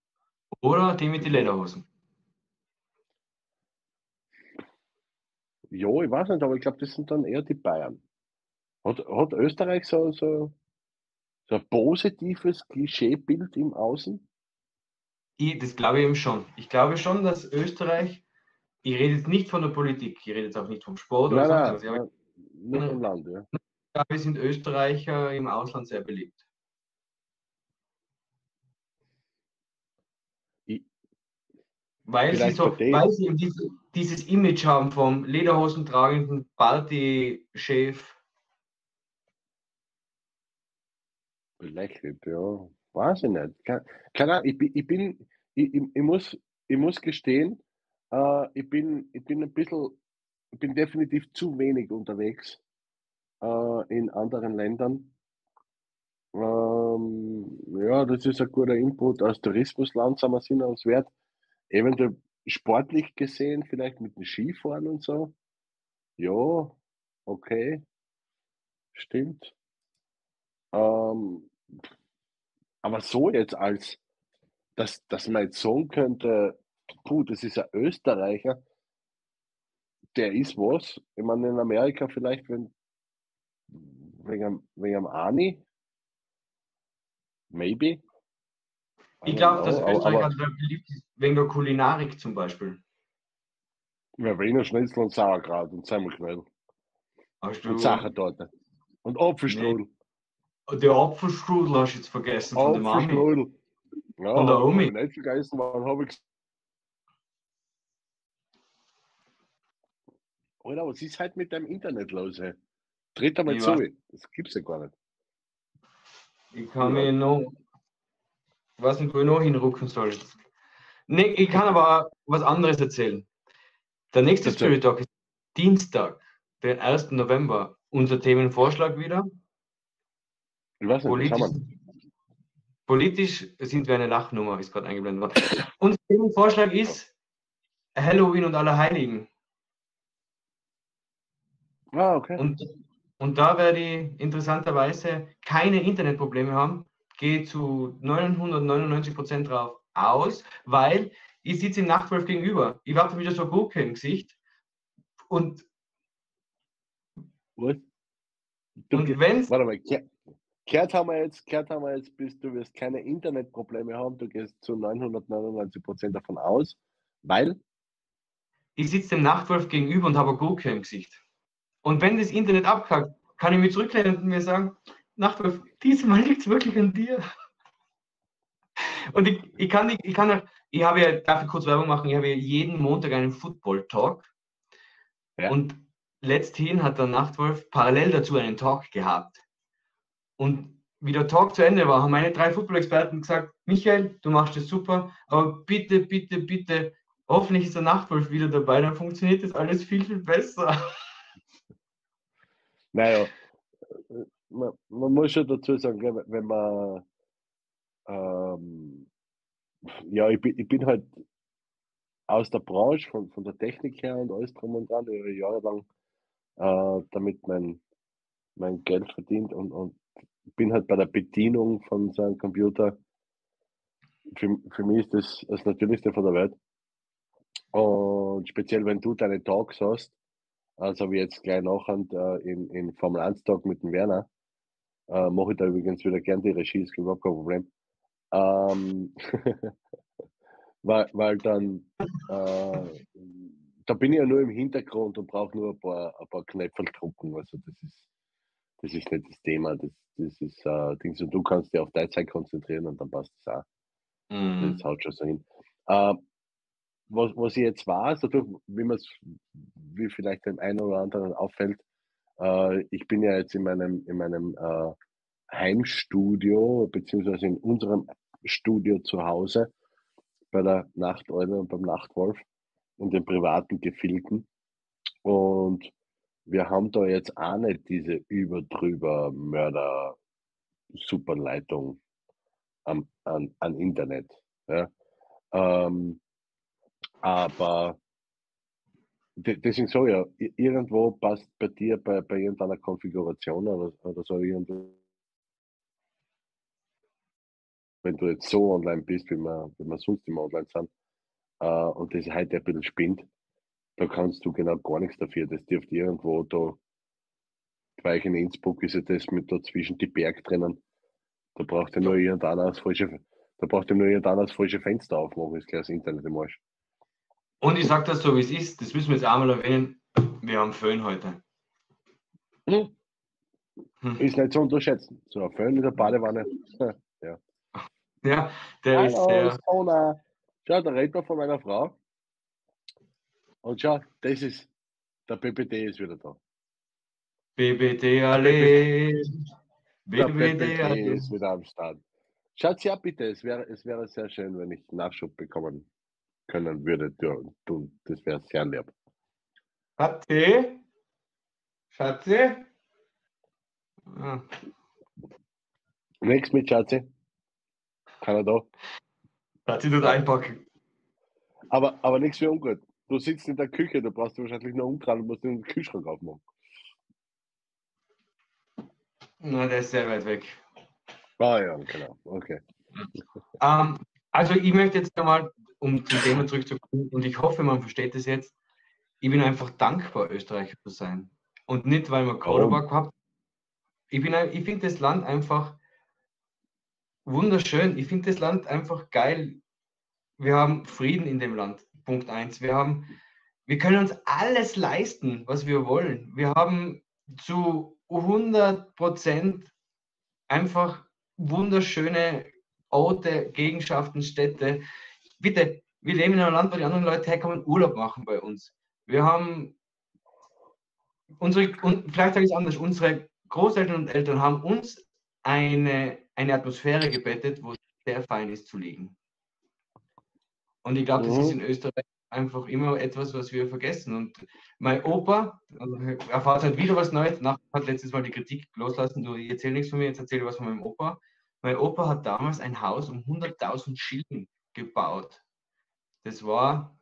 oder die mit den Lederhosen. Ja, ich weiß nicht, aber ich glaube, das sind dann eher die Bayern. Hat, hat Österreich so, so, so ein positives Klischeebild im Außen? Ich, das glaube ich eben schon. Ich glaube schon, dass Österreich, ich rede jetzt nicht von der Politik, ich rede jetzt auch nicht vom Sport oder Nein, sonst nein, was, nein, nicht im Land, ja. ich glaube, sind Österreicher im Ausland sehr beliebt. Ich- Weil sie, Vielleicht so, weil sie eben diese, dieses Image haben vom Lederhosen tragenden Party-Chef. Belächelt, ja. Weiß ich nicht. Keine, keine Ahnung, ich ich, bin ich, ich, ich, muss, ich, muss gestehen, äh, ich, bin, ich bin ein bisschen, ich bin definitiv zu wenig unterwegs äh, in anderen Ländern. Ähm, ja, das ist ein guter Input. Als Tourismusland sind wir sind uns wert. Eventuell sportlich gesehen, vielleicht mit dem Skifahren und so. Ja, okay. Stimmt. Ähm, aber so jetzt als, dass, dass man jetzt sagen könnte, puh, das ist ein Österreicher, der ist was. Ich meine, in Amerika vielleicht, wenn wegen, wegen am Ani, maybe. Ich glaube, dass Österreich aber, also beliebt ist wegen der Kulinarik zum Beispiel. Ja, Wiener Schnitzel und Sauerkraut und Semmelknödel. Und Sachertorte. Und Apfelstrudel. Nee. Der Apfelstrudel hast du jetzt vergessen von der Mami. Apfelstrudel. Ja, von der Omi. Nicht vergessen waren, habe ich Alter, was ist halt mit deinem Internet los, ey? Tritt einmal zu. Das gibt's ja gar nicht. Ich kann ja. mir noch. Weiß nicht, wo ich noch hinrucken soll. Nee, ich kann aber was anderes erzählen. Der nächste Spirit Talk ist Dienstag, den 1. November. Unser Themenvorschlag wieder. Ich weiß nicht, politisch, politisch sind wir eine Lachnummer, ist gerade eingeblendet worden. Unser Themenvorschlag ist Halloween und Allerheiligen. Ah, okay. Und, und da werde ich interessanterweise keine Internetprobleme haben. Gehe zu 999 Prozent drauf aus, weil ich sitze im Nachtwolf gegenüber. Ich warte wieder so Gurke im Gesicht. Und, Was? Du, und wenn Warte mal, Kehrt haben wir jetzt, kehrt haben wir jetzt, bis du wirst keine Internetprobleme haben, du gehst zu 999 Prozent davon aus, weil? Ich sitze dem Nachtwolf gegenüber und habe Gurke im Gesicht. Und wenn das Internet abkackt, kann ich mich zurücklehnen und mir sagen, Nachtwolf, diesmal liegt es wirklich an dir. Und ich, ich kann nicht, ich kann auch, ich habe ja, darf ich kurz Werbung machen, ich habe ja jeden Montag einen Football-Talk. Ja. Und letzthin hat der Nachtwolf parallel dazu einen Talk gehabt. Und wie der Talk zu Ende war, haben meine drei Football-Experten gesagt, Michael, du machst das super, aber bitte, bitte, bitte, hoffentlich ist der Nachtwolf wieder dabei, dann funktioniert das alles viel, viel besser. Naja, man, man muss schon dazu sagen, wenn man, ähm, ja, ich bin, ich bin halt aus der Branche, von, von der Technik her und alles drum und dran, über Jahre lang äh, damit mein, mein Geld verdient und, und bin halt bei der Bedienung von so einem Computer. Für, für mich ist das das Natürlichste von der Welt. Und speziell, wenn du deine Talks hast, also wie jetzt gleich nachher äh, in, in Formel 1 Tag mit dem Werner. Äh, mache ich da übrigens wieder gern die Regie, ist überhaupt kein Problem. Ähm, weil, weil dann, äh, da bin ich ja nur im Hintergrund und brauche nur ein paar, ein paar Knöpfe drucken. Also das ist, das ist nicht das Thema. Das, das ist äh, Dings und du kannst dich auf deine Zeit konzentrieren und dann passt es auch. Mhm. Das haut schon so hin. Äh, was, was ich jetzt weiß, dadurch, wie man es, wie vielleicht dem einen oder anderen auffällt, äh, ich bin ja jetzt in meinem, in meinem äh, Heimstudio, beziehungsweise in unserem Studio zu Hause bei der Nachteule und beim Nachtwolf in den privaten Gefilden. Und wir haben da jetzt auch nicht diese überdrüber Mörder Superleitung am, an, an Internet. Ja. Ähm, aber deswegen so ja, irgendwo passt bei dir bei, bei irgendeiner Konfiguration oder, oder so irgendwo. Wenn du jetzt so online bist, wie wir, wie wir sonst immer online sind, äh, und das heute ein bisschen spinnt, da kannst du genau gar nichts dafür. Das dürfte irgendwo da, gleich in Innsbruck ist ja das mit dazwischen die Berg drinnen. Da braucht ja nur irgendeiner das falsche, da braucht ja nur irgendeiner das falsche Fenster aufmachen, ist gleich das Internet im Arsch. Und ich sage das so, wie es ist, das müssen wir jetzt einmal erwähnen, wir haben Föhn heute. Hm. Hm. Ist nicht zu unterschätzen. So ein Föhn in der Badewanne. ja. ja, der Hallo, ist sehr... Sona. Schau, der Redner von meiner Frau. Und schau, das ist, der BBD ist wieder da. BBD alle. BBD alle. ist wieder am Start. Schaut sie ab bitte, es wäre, es wäre sehr schön, wenn ich Nachschub bekommen können würdet, ja, du, das wäre sehr lieb. Schatzi? Schatzi? Ah. Nichts mit Schatzi. Keiner da. Schatzi tut einpacken. Aber, aber nichts für ungut. Du sitzt in der Küche, du brauchst wahrscheinlich nur umdrehen und musst den Kühlschrank aufmachen. Na, der ist sehr weit weg. Ah ja, genau. Okay. Ähm, also ich möchte jetzt einmal, um zum Thema zurückzukommen, und ich hoffe, man versteht das jetzt, ich bin einfach dankbar, Österreicher zu sein. Und nicht, weil wir Corona gehabt Ich, bin ein- ich finde das Land einfach wunderschön. Ich finde das Land einfach geil. Wir haben Frieden in dem Land. Punkt eins. Wir haben, wir können uns alles leisten, was wir wollen. Wir haben zu 100 Prozent einfach wunderschöne Orte, Gegenschaften, Städte. Bitte, wir leben in einem Land, wo die anderen Leute herkommen, Urlaub machen bei uns. Wir haben unsere, und vielleicht sage ich es anders, unsere Großeltern und Eltern haben uns eine, eine Atmosphäre gebettet, wo es sehr fein ist zu liegen. Und ich glaube, das ist Mhm. in Österreich einfach immer etwas, was wir vergessen. Und mein Opa also erfahrt halt wieder was Neues. Nach hat letztes Mal die Kritik loslassen, du erzähl nichts von mir, jetzt erzähle ich was von meinem Opa. Mein Opa hat damals ein Haus um 100.000 Schilling gebaut. Das war,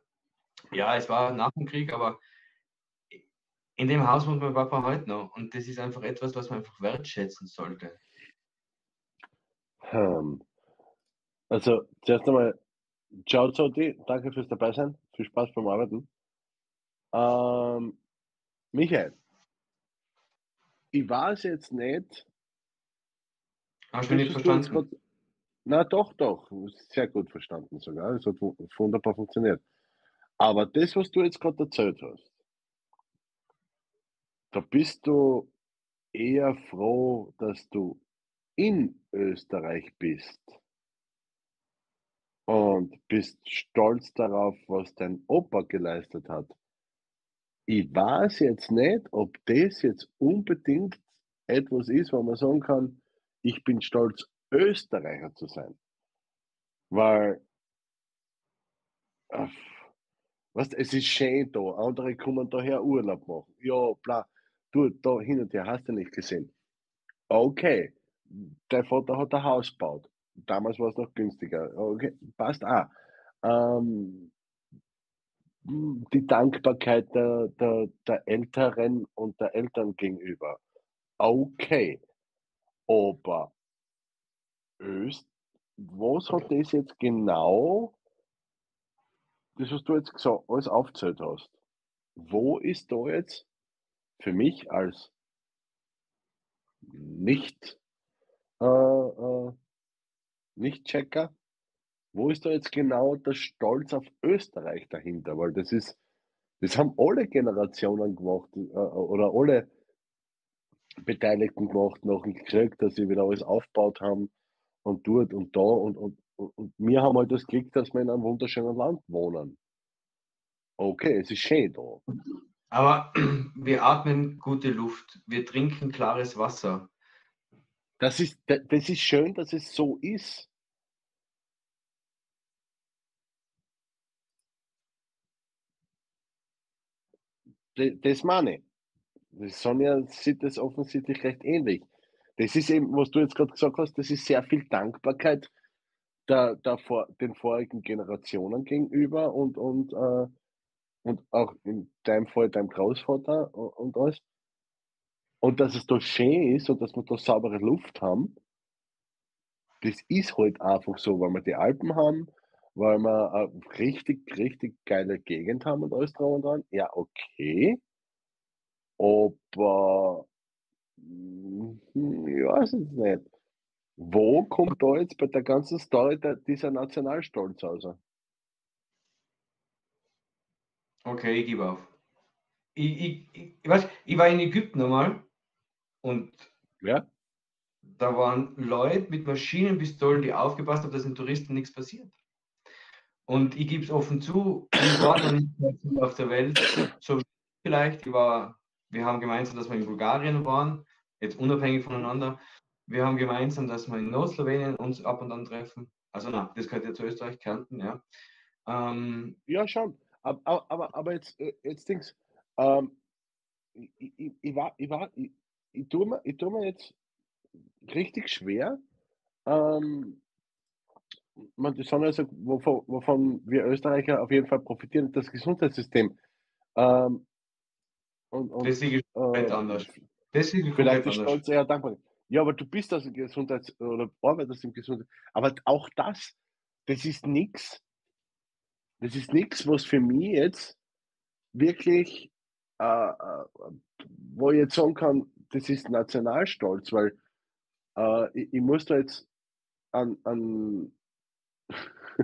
ja, es war nach dem Krieg, aber in dem Haus wohnt mein Papa heute noch. Und das ist einfach etwas, was man einfach wertschätzen sollte. Hm. Also, zuerst einmal, ciao Zoti, danke fürs Dabeisein, viel Spaß beim Arbeiten. Ähm, Michael, ich weiß jetzt nicht, Hast du nicht verstanden? Na doch, doch, sehr gut verstanden sogar, es hat wu- wunderbar funktioniert. Aber das, was du jetzt gerade erzählt hast, da bist du eher froh, dass du in Österreich bist und bist stolz darauf, was dein Opa geleistet hat. Ich weiß jetzt nicht, ob das jetzt unbedingt etwas ist, wo man sagen kann, ich bin stolz, Österreicher zu sein. Weil, äh, weißt, es ist schön da, andere kommen daher Urlaub machen. Ja, bla, du, da hin und her, hast du nicht gesehen. Okay, dein Vater hat ein Haus gebaut. Damals war es noch günstiger. Okay, passt auch. Ähm, die Dankbarkeit der, der, der Älteren und der Eltern gegenüber. Okay. Aber Öst, was hat das jetzt genau, das, was du jetzt gesagt, alles aufgezählt hast, wo ist da jetzt für mich als nicht, äh, äh, Nicht-Checker, wo ist da jetzt genau der Stolz auf Österreich dahinter? Weil das ist, das haben alle Generationen gemacht äh, oder alle Beteiligten gemacht nach dem Krieg, dass sie wieder alles aufgebaut haben und dort und da und, und, und, wir haben halt das Glück, dass wir in einem wunderschönen Land wohnen. Okay, es ist schön da. Aber wir atmen gute Luft, wir trinken klares Wasser. Das ist, da- das ist schön, dass es so ist. Das meine ich. Sonja sieht das offensichtlich recht ähnlich. Das ist eben, was du jetzt gerade gesagt hast, das ist sehr viel Dankbarkeit der, der vor, den vorigen Generationen gegenüber und, und, äh, und auch in deinem Fall deinem Großvater und, alles. Und dass es da schön ist und dass wir da saubere Luft haben, das ist halt einfach so, weil wir die Alpen haben, weil wir eine richtig, richtig geile Gegend haben und alles dran und dran. Ja, okay. Aber ich weiß es nicht. Wo kommt da jetzt bei der ganzen Story der, dieser Nationalstolz raus? Okay, ich gebe auf. Ich, ich, ich, ich, weiß, ich war in Ägypten einmal und Ja? da waren Leute mit Maschinenpistolen, die aufgepasst haben, dass den Touristen nichts passiert. Und ich gebe es offen zu, ich war noch nicht mehr auf der Welt, so vielleicht. Ich war, wir haben gemeinsam, dass wir in Bulgarien waren, jetzt unabhängig voneinander. Wir haben gemeinsam, dass wir in Nordslowenien uns ab und an treffen. Also na, das gehört ja zu Österreich, Kärnten, ja. Ähm, Ja, schon. Aber, aber, aber, jetzt, äh, jetzt Dings. Ähm, ich, ich, ich, war, ich, war, ich, ich, tue mir, ich tue mir jetzt richtig schwer. Ähm, man, das sind also, wovon, wovon wir Österreicher auf jeden Fall profitieren, das Gesundheitssystem. Ähm, und, und, das ist äh, anders. Das ist Vielleicht komplett ist. Stolz eher dankbar. Ja, aber du bist also Gesundheits- oder arbeitest im Gesundheits... Aber auch das, das ist nichts, das ist nichts, was für mich jetzt wirklich, äh, äh, wo ich jetzt sagen kann, das ist Nationalstolz, weil äh, ich, ich muss da jetzt an, an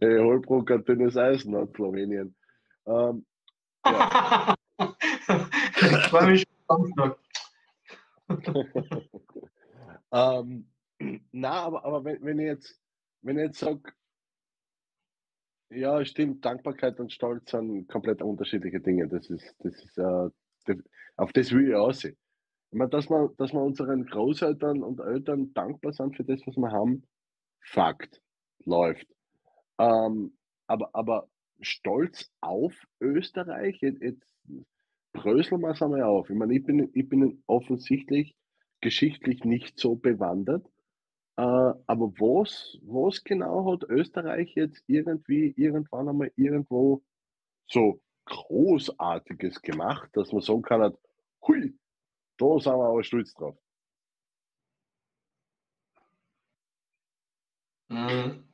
hey, Holbrook hat dünnes Eisen Slowenien. Ähm, ich freue mich schon Samstag. ähm, na, aber, aber wenn, wenn ich jetzt, jetzt sage, ja, stimmt, Dankbarkeit und Stolz sind komplett unterschiedliche Dinge. Das ist, das ist, äh, das, auf das will ich aussehen. Ich meine, dass wir, dass wir unseren Großeltern und Eltern dankbar sind für das, was wir haben, Fakt, läuft. Ähm, aber, aber stolz auf Österreich, jetzt bröseln wir es einmal auf. Ich meine, ich bin, ich bin offensichtlich geschichtlich nicht so bewandert. Äh, aber was, was genau hat Österreich jetzt irgendwie irgendwann einmal irgendwo so Großartiges gemacht, dass man sagen kann, hui, da sind wir aber stolz drauf. Mhm.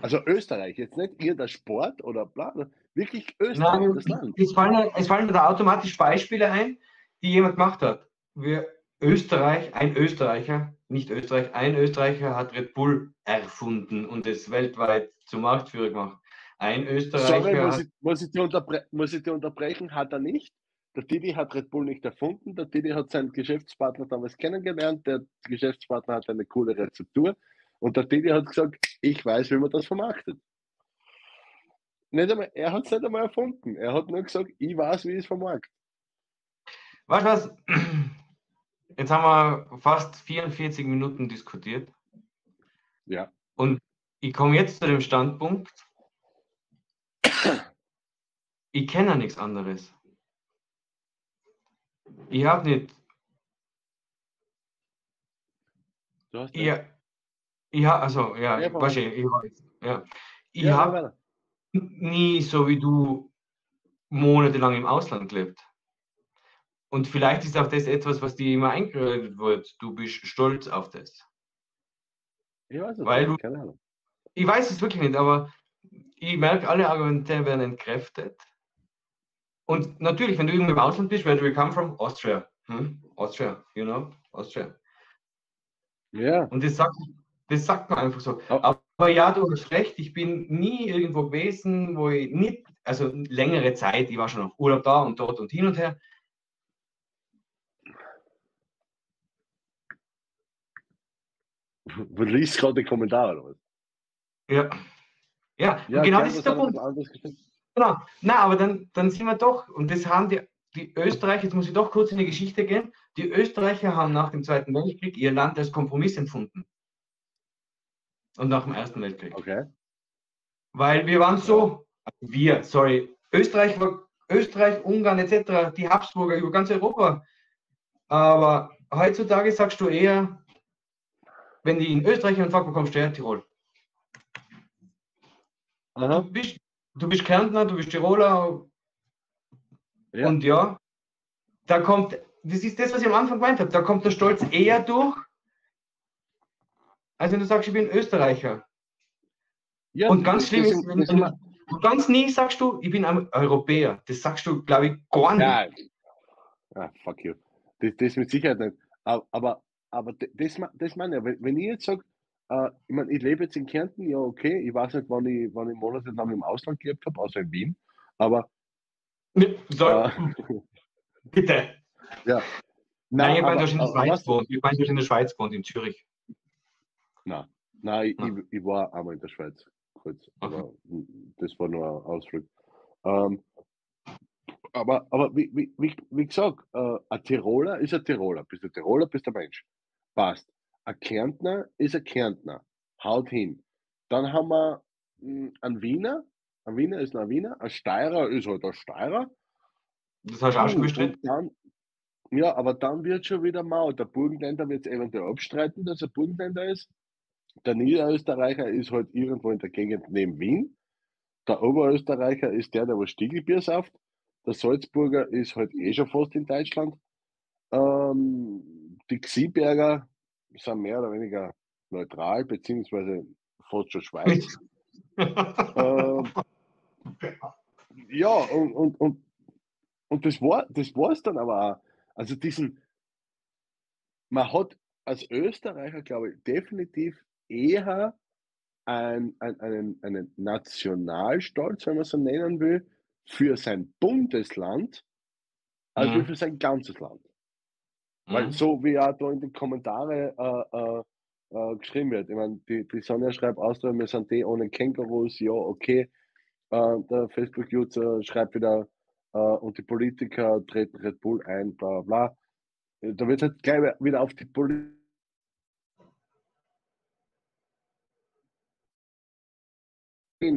Also Österreich, jetzt nicht ihr der Sport oder bla, wirklich Österreich, Nein, das Land. es fallen, es fallen mir da automatisch Beispiele ein, die jemand gemacht hat. Wir Österreich, ein Österreicher, nicht Österreich, ein Österreicher hat Red Bull erfunden und es weltweit zum Marktführer gemacht. Ein Österreicher Sorry, muss ich, muss, ich dir muss ich dir unterbrechen, hat er nicht. Der Didi hat Red Bull nicht erfunden. Der Didi hat seinen Geschäftspartner damals kennengelernt. Der Geschäftspartner hat eine coole Rezeptur. Und der Didi hat gesagt, ich weiß, wie man das vermarktet. Nicht einmal, er hat es nicht einmal erfunden. Er hat nur gesagt, ich weiß, wie ich es vermarkte. weißt du was? Jetzt haben wir fast 44 Minuten diskutiert Ja. und ich komme jetzt zu dem Standpunkt, ich kenne ja nichts anderes. Ich habe nicht Du hast Ich, ich habe, also, ja, Ja, du, ich weiß, ja. Ich ja, habe. Nie so wie du monatelang im Ausland gelebt. Und vielleicht ist auch das etwas, was dir immer eingeredet wird. Du bist stolz auf das. Ich weiß es Weil nicht, keine Ahnung. Ich weiß es wirklich nicht, aber ich merke, alle Argumente werden entkräftet. Und natürlich, wenn du irgendwo im Ausland bist, where do you come from? Austria. Hm? Austria, you know? Austria. Ja, Und das sagt, das sagt man einfach so. Aber- Aber ja, du hast recht, ich bin nie irgendwo gewesen, wo ich nicht, also längere Zeit, ich war schon auf Urlaub da und dort und hin und her. du liest gerade die Kommentare. Oder? was? Ja. Ja, Ja, genau das ist der Punkt. Genau. Na, aber dann, dann sind wir doch, und das haben die, die Österreicher, jetzt muss ich doch kurz in die Geschichte gehen, die Österreicher haben nach dem Zweiten Weltkrieg ihr Land als Kompromiss empfunden. Und nach dem Ersten Weltkrieg. Okay. Weil wir waren so, wir, sorry, Österreich war, Österreich, Ungarn etc., die Habsburger über ganz Europa. Aber heutzutage sagst du eher, wenn die in Österreich einen Fuck bekommst, du Tirol. Du Aha. bist, du bist Kärntner, du bist Tiroler Ja. und ja, da kommt, das ist das, was ich am Anfang gemeint habe, da kommt der Stolz eher durch, als wenn du sagst, ich bin Österreicher. Ja, Und ganz schlimm ist, wenn, wenn du ganz nie sagst du, ich bin ein Europäer. Das sagst du, glaube ich, gar nicht. Ja. Ah, fuck you. Das, das mit Sicherheit nicht. Aber, aber, das, das meine ich. Wenn, ich jetzt sage, äh, ich meine, ich lebe jetzt in Kärnten, ja, okay. Ich weiß nicht, wann ich, wann ich monatelang im Ausland gelebt habe, außer in Wien. Aber, So, äh, bitte. ja. Nein, ich meine, aber- du hast in der Schweiz gewohnt. Ich meine, du in der Schweiz gewohnt, in Zürich. Nein, nein, ich, Ah. ich, ich war einmal in der Schweiz, kurz, Okay. aber das war nur ein Ausflug. Ähm, aber aber wie, wie, wie, wie gesagt, äh, ein Tiroler ist ein Tiroler. Bist du Tiroler, bist du ein Mensch. Passt. Ein Kärntner ist ein Kärntner. Haut hin. Dann haben wir ein Wiener, ein Wiener ist ein Wiener, ein Steirer ist halt ein Steirer. Das hast du auch schon bestritten. Ja, aber dann wird schon wieder mau. Der Burgenländer wird es eventuell abstreiten, dass er Burgenländer ist. Der Niederösterreicher ist halt irgendwo in der Gegend neben Wien. Der Oberösterreicher ist der, der was Stiegelbier sauft. Der Salzburger ist halt eh schon fast in Deutschland. Ähm, die Xieberger sind mehr oder weniger neutral, beziehungsweise fast schon Schweiz. ähm, ja, und, und, und, und das war das war's dann aber auch. Also diesen, man hat als Österreicher, glaube ich, definitiv eher ein, ein, einen, einen Nationalstolz, wenn man so nennen will, für sein Bundesland, als mhm. für sein ganzes Land. Weil mhm. so wie auch da in den Kommentaren äh, äh, äh, geschrieben wird, ich meine, die, die Sonja schreibt aus, wir sind die ohne Kängurus, ja, okay. Äh, der Facebook-User schreibt wieder, äh, und die Politiker treten Red Bull ein, bla bla bla. Da wird halt gleich wieder auf die Politik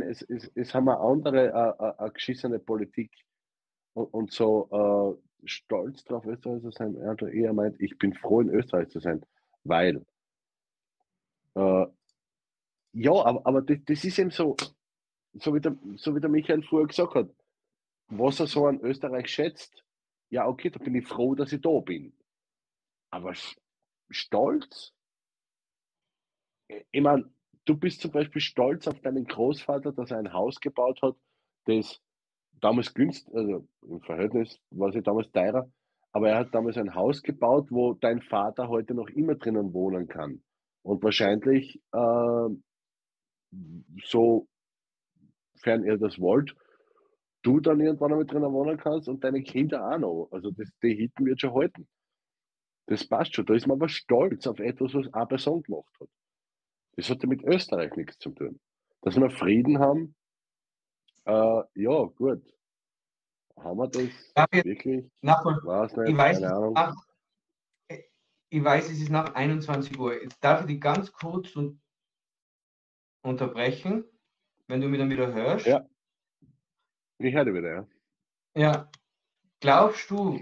es, es, es haben wir andere äh, äh, geschissene Politik und, und so äh, stolz drauf, Österreich zu sein. Er eher meint, ich bin froh, in Österreich zu sein, weil äh, ja, aber, aber das, das, ist eben so, so wie, der, so wie der Michael vorher gesagt hat, was er so an Österreich schätzt, ja, okay, da bin ich froh, dass ich da bin. Aber stolz? Ich meine, du bist zum Beispiel stolz auf deinen Großvater, dass er ein Haus gebaut hat, das damals günstig, also im Verhältnis war es damals teurer, aber er hat damals ein Haus gebaut, wo dein Vater heute noch immer drinnen wohnen kann. Und wahrscheinlich, äh, sofern er das wollt, du dann irgendwann einmal drinnen wohnen kannst und deine Kinder auch noch. Also das, die Hitten wird schon halten. Das passt schon. Da ist man aber stolz auf etwas, was eine Person gemacht hat. Das hat ja mit Österreich nichts zu tun. Dass wir Frieden haben, äh, ja, gut. Haben wir das Darf wirklich? Nach, weiß nicht, ich, weiß, nach, ich weiß, es ist nach 21 Uhr. Jetzt darf ich dich ganz kurz und unterbrechen, wenn du mich dann wieder hörst. Ja. Ich höre wieder, ja. Ja. Glaubst du,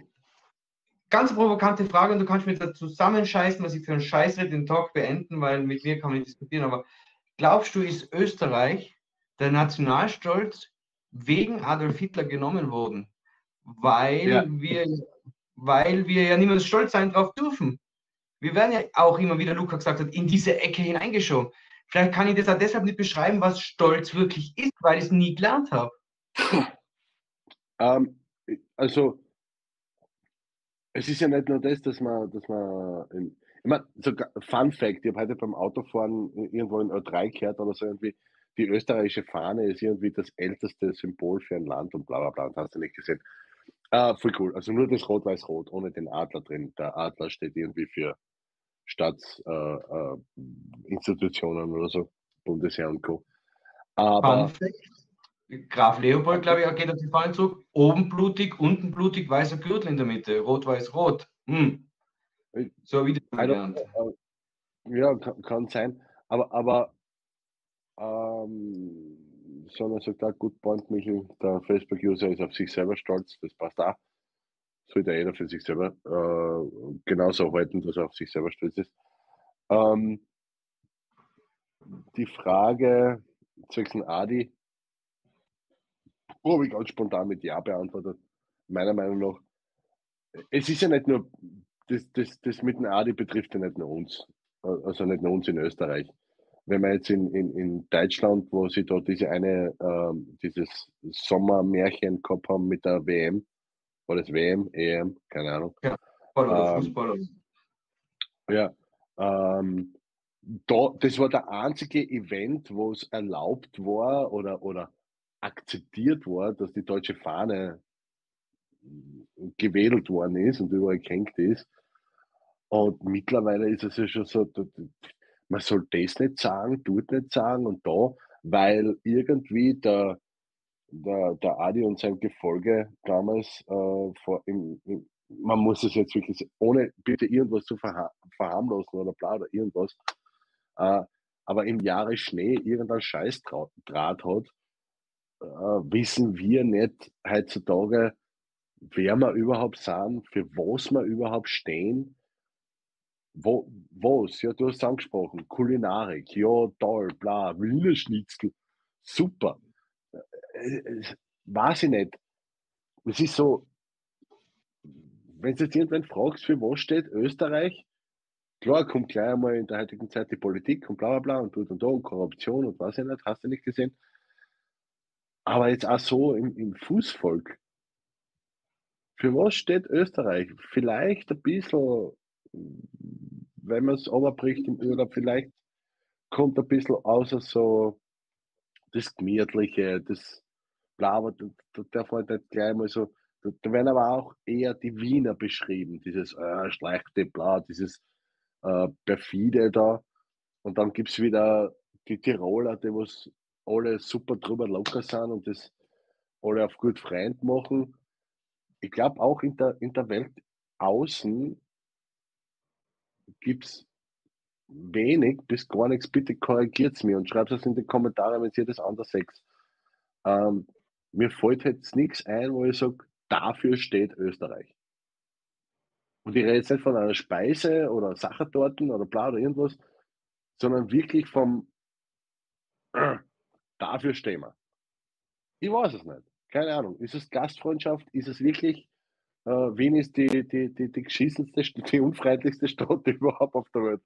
ganz provokante Frage und du kannst mir da zusammenscheißen, was ich für einen Scheiß den Talk beenden, weil mit mir kann man nicht diskutieren, aber glaubst du, ist Österreich der Nationalstolz wegen Adolf Hitler genommen worden? Weil ja. wir weil wir ja niemals stolz sein drauf dürfen. Wir werden ja auch immer wieder, Luca gesagt hat, in diese Ecke hineingeschoben. Vielleicht kann ich das auch deshalb nicht beschreiben, was Stolz wirklich ist, weil ich es nie gelernt habe. Ähm, also es ist ja nicht nur das, dass man, dass man, in, ich meine, so Fun Fact, ich habe heute beim Autofahren irgendwo in Ö3 gehört oder so irgendwie, die österreichische Fahne ist irgendwie das älteste Symbol für ein Land und bla bla bla, und hast du nicht gesehen. Ah, voll cool. Also nur das Rot-Weiß-Rot, ohne den Adler drin. Der Adler steht irgendwie für Staatsinstitutionen äh, äh, oder so, Bundesheer und Co. Aber. Fun Fact. Graf Leopold, glaube ich, geht auf die Fahne zurück. Oben blutig, unten blutig, weißer Gürtel in der Mitte. Rot, weiß, rot. Hm. So wie das gelernt. Ja, kann, kann, sein. Aber, aber ähm, sondern sagt auch, gut Point, Michel, der Facebook-User ist auf sich selber stolz, das passt auch. Sollte jeder für sich selber äh, genauso halten, dass er auf sich selber stolz ist. Ähm, die Frage zwischen Adi, habe ich ganz spontan mit Ja beantwortet. Meiner Meinung nach. Es ist ja nicht nur, das, das, das mit dem Adi betrifft ja nicht nur uns, also nicht nur uns in Österreich. Wenn wir jetzt in, in, in Deutschland, wo sie dort diese eine, ähm, dieses Sommermärchen gehabt haben mit der WM, war das WM, EM, keine Ahnung. Ja, ähm, Fußballer. Ja, ähm, da, das war der einzige Event, wo es erlaubt war oder, oder akzeptiert war, dass die deutsche Fahne gewedelt worden ist und überall gehängt ist. Und mittlerweile ist es ja schon so, man soll das nicht sagen, tut nicht sagen und da, weil irgendwie der, der, der Adi und sein Gefolge damals äh, vor, im, im, man muss es jetzt wirklich, ohne bitte irgendwas zu verha verharmlosen oder bla oder irgendwas, äh, aber im Jahre Schnee irgendein Scheißdraht hat, äh, wissen wir nicht heutzutage, wer wir überhaupt sind, für was wir überhaupt stehen. Wo, was? Ja, du hast angesprochen. Kulinarik, ja, toll, bla, Wiener Schnitzel, super. Äh, äh, weiß ich nicht. Es ist so, wenn du jetzt irgendwann fragst, für was steht Österreich, klar kommt gleich einmal in der heutigen Zeit die Politik und bla bla bla und tut und da und Korruption und was ich nicht, hast du nicht gesehen. Aber jetzt auch so im, im Fußvolk. Für was steht Österreich? Vielleicht ein bisschen, wenn man es runterbricht Urlaub, vielleicht kommt ein bisschen außer so das Gemütliche, das bla, aber da, da darf man nicht gleich mal so, da, da, werden aber auch eher die Wiener beschrieben, dieses äh, schlechte bla, dieses äh, perfide da. Und dann gibt es wieder die Tiroler, die was alle super drüber locker sind und das alle auf gut Freund machen. Ich glaube auch in der, in der Welt außen gibt es wenig bis gar nichts. Bitte korrigiert es mir und schreibt es in die Kommentare, wenn ihr das anders seht. Ähm, mir fällt jetzt nichts ein, wo ich sage, dafür steht Österreich. Und ich rede jetzt nicht von einer Speise oder Sachertorten oder bla oder irgendwas, sondern wirklich vom äh, dafür stehen wir. Ich weiß es nicht. Keine Ahnung. Ist es Gastfreundschaft? Ist es wirklich, äh, Wien ist die, die, die, die geschissenste, die unfreundlichste Stadt überhaupt auf der Welt.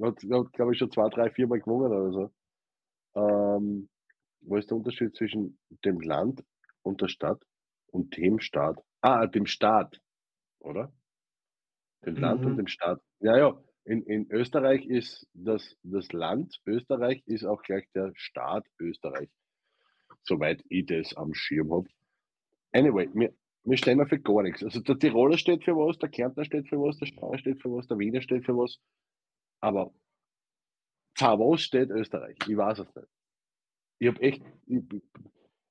Hat, hat glaube ich, schon zwei, drei, vier Mal gewonnen oder so. Ähm, wo ist der Unterschied zwischen dem Land und der Stadt und dem Staat? Ah, dem Staat, oder? Dem mhm. Land und mhm. dem Staat. Ja, ja. In, in Österreich ist das, das Land Österreich ist auch gleich der Staat Österreich. Soweit ich das am Schirm habe. Anyway, wir, wir stehen für gar nichts. Also der Tiroler steht für was, der Kärntner steht für was, der Steirer steht für was, der Wiener steht für was. Aber für was steht Österreich? Ich weiß es nicht. Ich habe echt, ich,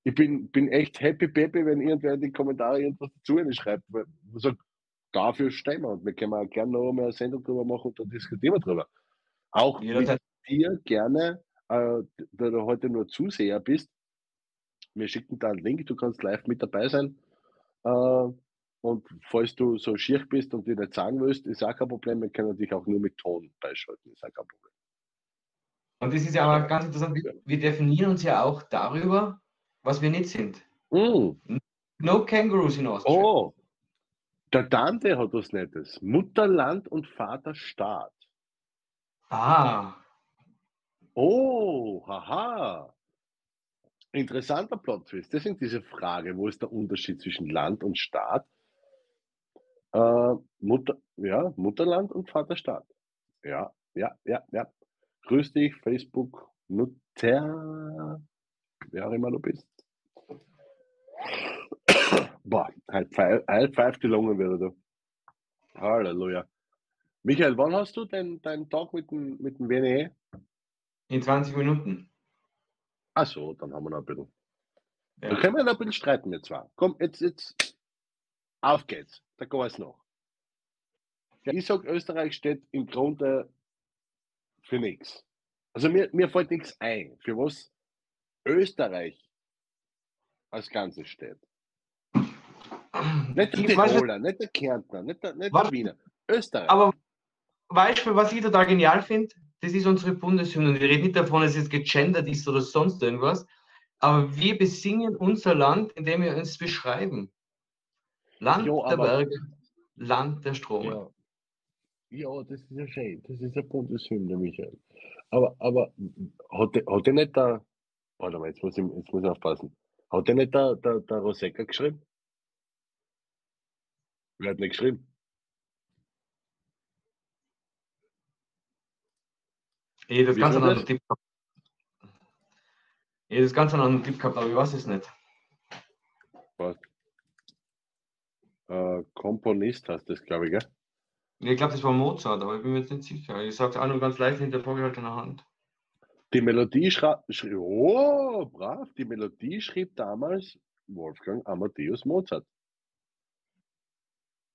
ich, bin, bin echt happy peppy, wenn irgendwer in die Kommentare irgendwas dazu schreibt. Weil, sagt, dafür stehen wir und wir können auch gerne noch mal eine Sendung drüber machen und dann diskutieren wir drüber. Auch ja, mit dir gerne, äh, da du heute nur Zuseher bist, wir schicken da einen Link, du kannst live mit dabei sein. Äh, und falls du so schier bist und dir nicht sagen willst, ist auch kein Problem, wir können dich auch nur mit Ton beischalten, ist auch kein Problem. Und das ist ja aber ganz interessant, wir definieren uns ja auch darüber, was wir nicht sind. Mm. No Kangaroos in Austria. Oh, der Dante hat was Nettes. Mutterland und Vaterstaat. Ah. Oh, haha. Interessanter Plot-Twist. Deswegen diese Frage, wo ist der Unterschied zwischen Land und Staat? Äh, Mutter, ja, Mutterland und Vaterstaat. Ja, ja, ja, ja. Grüß dich, Facebook, Nutter, wer auch immer du bist. Boah, halt, halt pfeift die Lungen wieder, du. Halleluja. Michael, wann hast du deinen dein Talk mit dem, mit dem WNE? In 20 Minuten. Ach so, dann haben wir noch ein bisschen. Ja. Dann können wir noch ein bisschen streiten, wir zwar. Komm, jetzt, jetzt, auf geht's. Da geht es noch. Ich sage, Österreich steht im Grunde für nichts. Also mir, mir fällt nichts ein, für was Österreich als Ganzes steht. Nicht der Tiroler, nicht der Kärntner, nicht der, nicht der Wiener. Österreich. Aber weißt du, was ich total genial finde? Das ist unsere Bundeshymne. Wir reden nicht davon, dass es gegendert ist oder sonst irgendwas. Aber wir besingen unser Land, indem wir uns beschreiben. Land jo, der Berge, Land der Strome. Ja. ja. das ist ja schön. Das ist eine Bundeshymne, Michael. Aber, aber hat, hat der nicht der, warte mal, jetzt muss ich, jetzt muss ich aufpassen. Hat der nicht der, der, der Rosecca geschrieben? Wer hat nicht geschrieben? Ich hätte das ganz anderen Tipp gehabt. Hätte das ganz anderen Tipp gehabt, aber ich weiß es nicht. Was? Äh, Komponist heißt das, glaube ich, gell? Ich glaube, das war Mozart, aber ich bin mir jetzt nicht sicher. Ich sage es auch nur ganz leicht hinter vorgehaltener Hand. Die Melodie schrieb, oh, brav, die Melodie schrieb damals Wolfgang Amadeus Mozart.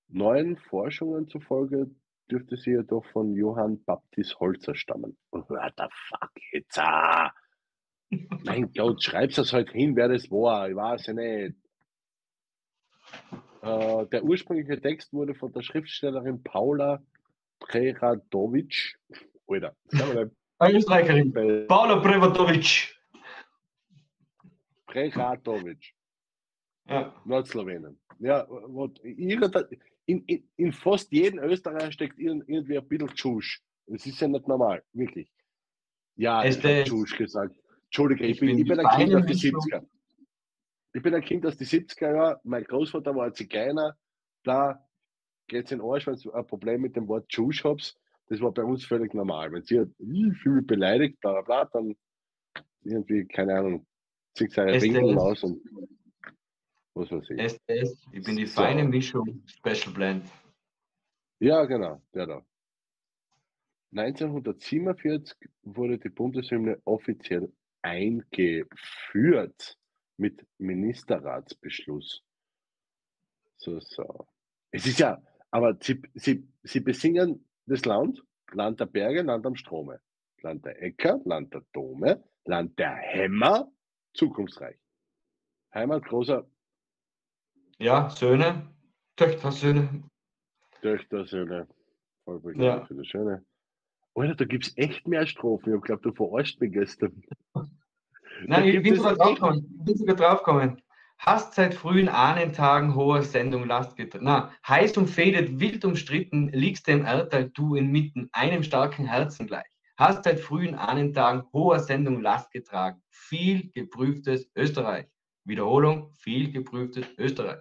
Neuen Forschungen zufolge dürfte sie ja doch von Johann Baptist Holzer stammen. What the fuck jetzt? Ah. Mein Gott, schreib's das halt hin, wer das war. Ich weiß ja nicht. Äh, der ursprüngliche Text wurde von der Schriftstellerin Paula Preradovic. Alter, Österreicherin. Paula Preradovic. Preradovic. Ja. Nordslowenen. Ja, wat, in, in, in fast jedem Österreich steckt irgendwie ein bisschen Tschusch. Das ist ja nicht normal, wirklich. Ja, Es ich habe ist- Tschusch gesagt. Entschuldige, ich Ich bin, ich bin ein Kind aus den Mischung. 70er. Ich bin ein Kind aus den 70er Jahren. Mein Großvater war ein Zigeuner. Da geht es in den Arsch, wenn du ein Problem mit dem Wort Tschusch habt. Das war bei uns völlig normal. Wenn sie ich fühle mich beleidigt, bla bla bla, dann irgendwie, keine Ahnung, zieht seine SDS. Winkel aus und was weiß ich. SDS. Ich bin die So. feine Mischung. Special Blend. Ja, genau, der da. 1947 wurde die Bundeshymne offiziell eingeführt mit Ministerratsbeschluss. So, so. Es ist ja, aber sie, sie, sie besingen das Land, Land der Berge, Land am Strome, Land der Äcker, Land der Dome, Land der Hämmer, zukunftsreich. Heimat großer Ja, Söhne. Töchter, Söhne. Töchter, Söhne, Ja. für das Schöne. Alter, da gibt es echt mehr Strophen. Ich glaube, du verarscht mich gestern. Nein, ich bin sogar draufgekommen. Ich bin sogar draufgekommen. Hast seit frühen Ahnentagen hoher Sendung Last getragen. Na, heiß umfädet, wild umstritten, liegst dem Erdteil du inmitten, einem starken Herzen gleich. Hast seit frühen Ahnentagen hoher Sendung Last getragen. Viel geprüftes Österreich. Wiederholung, viel geprüftes Österreich.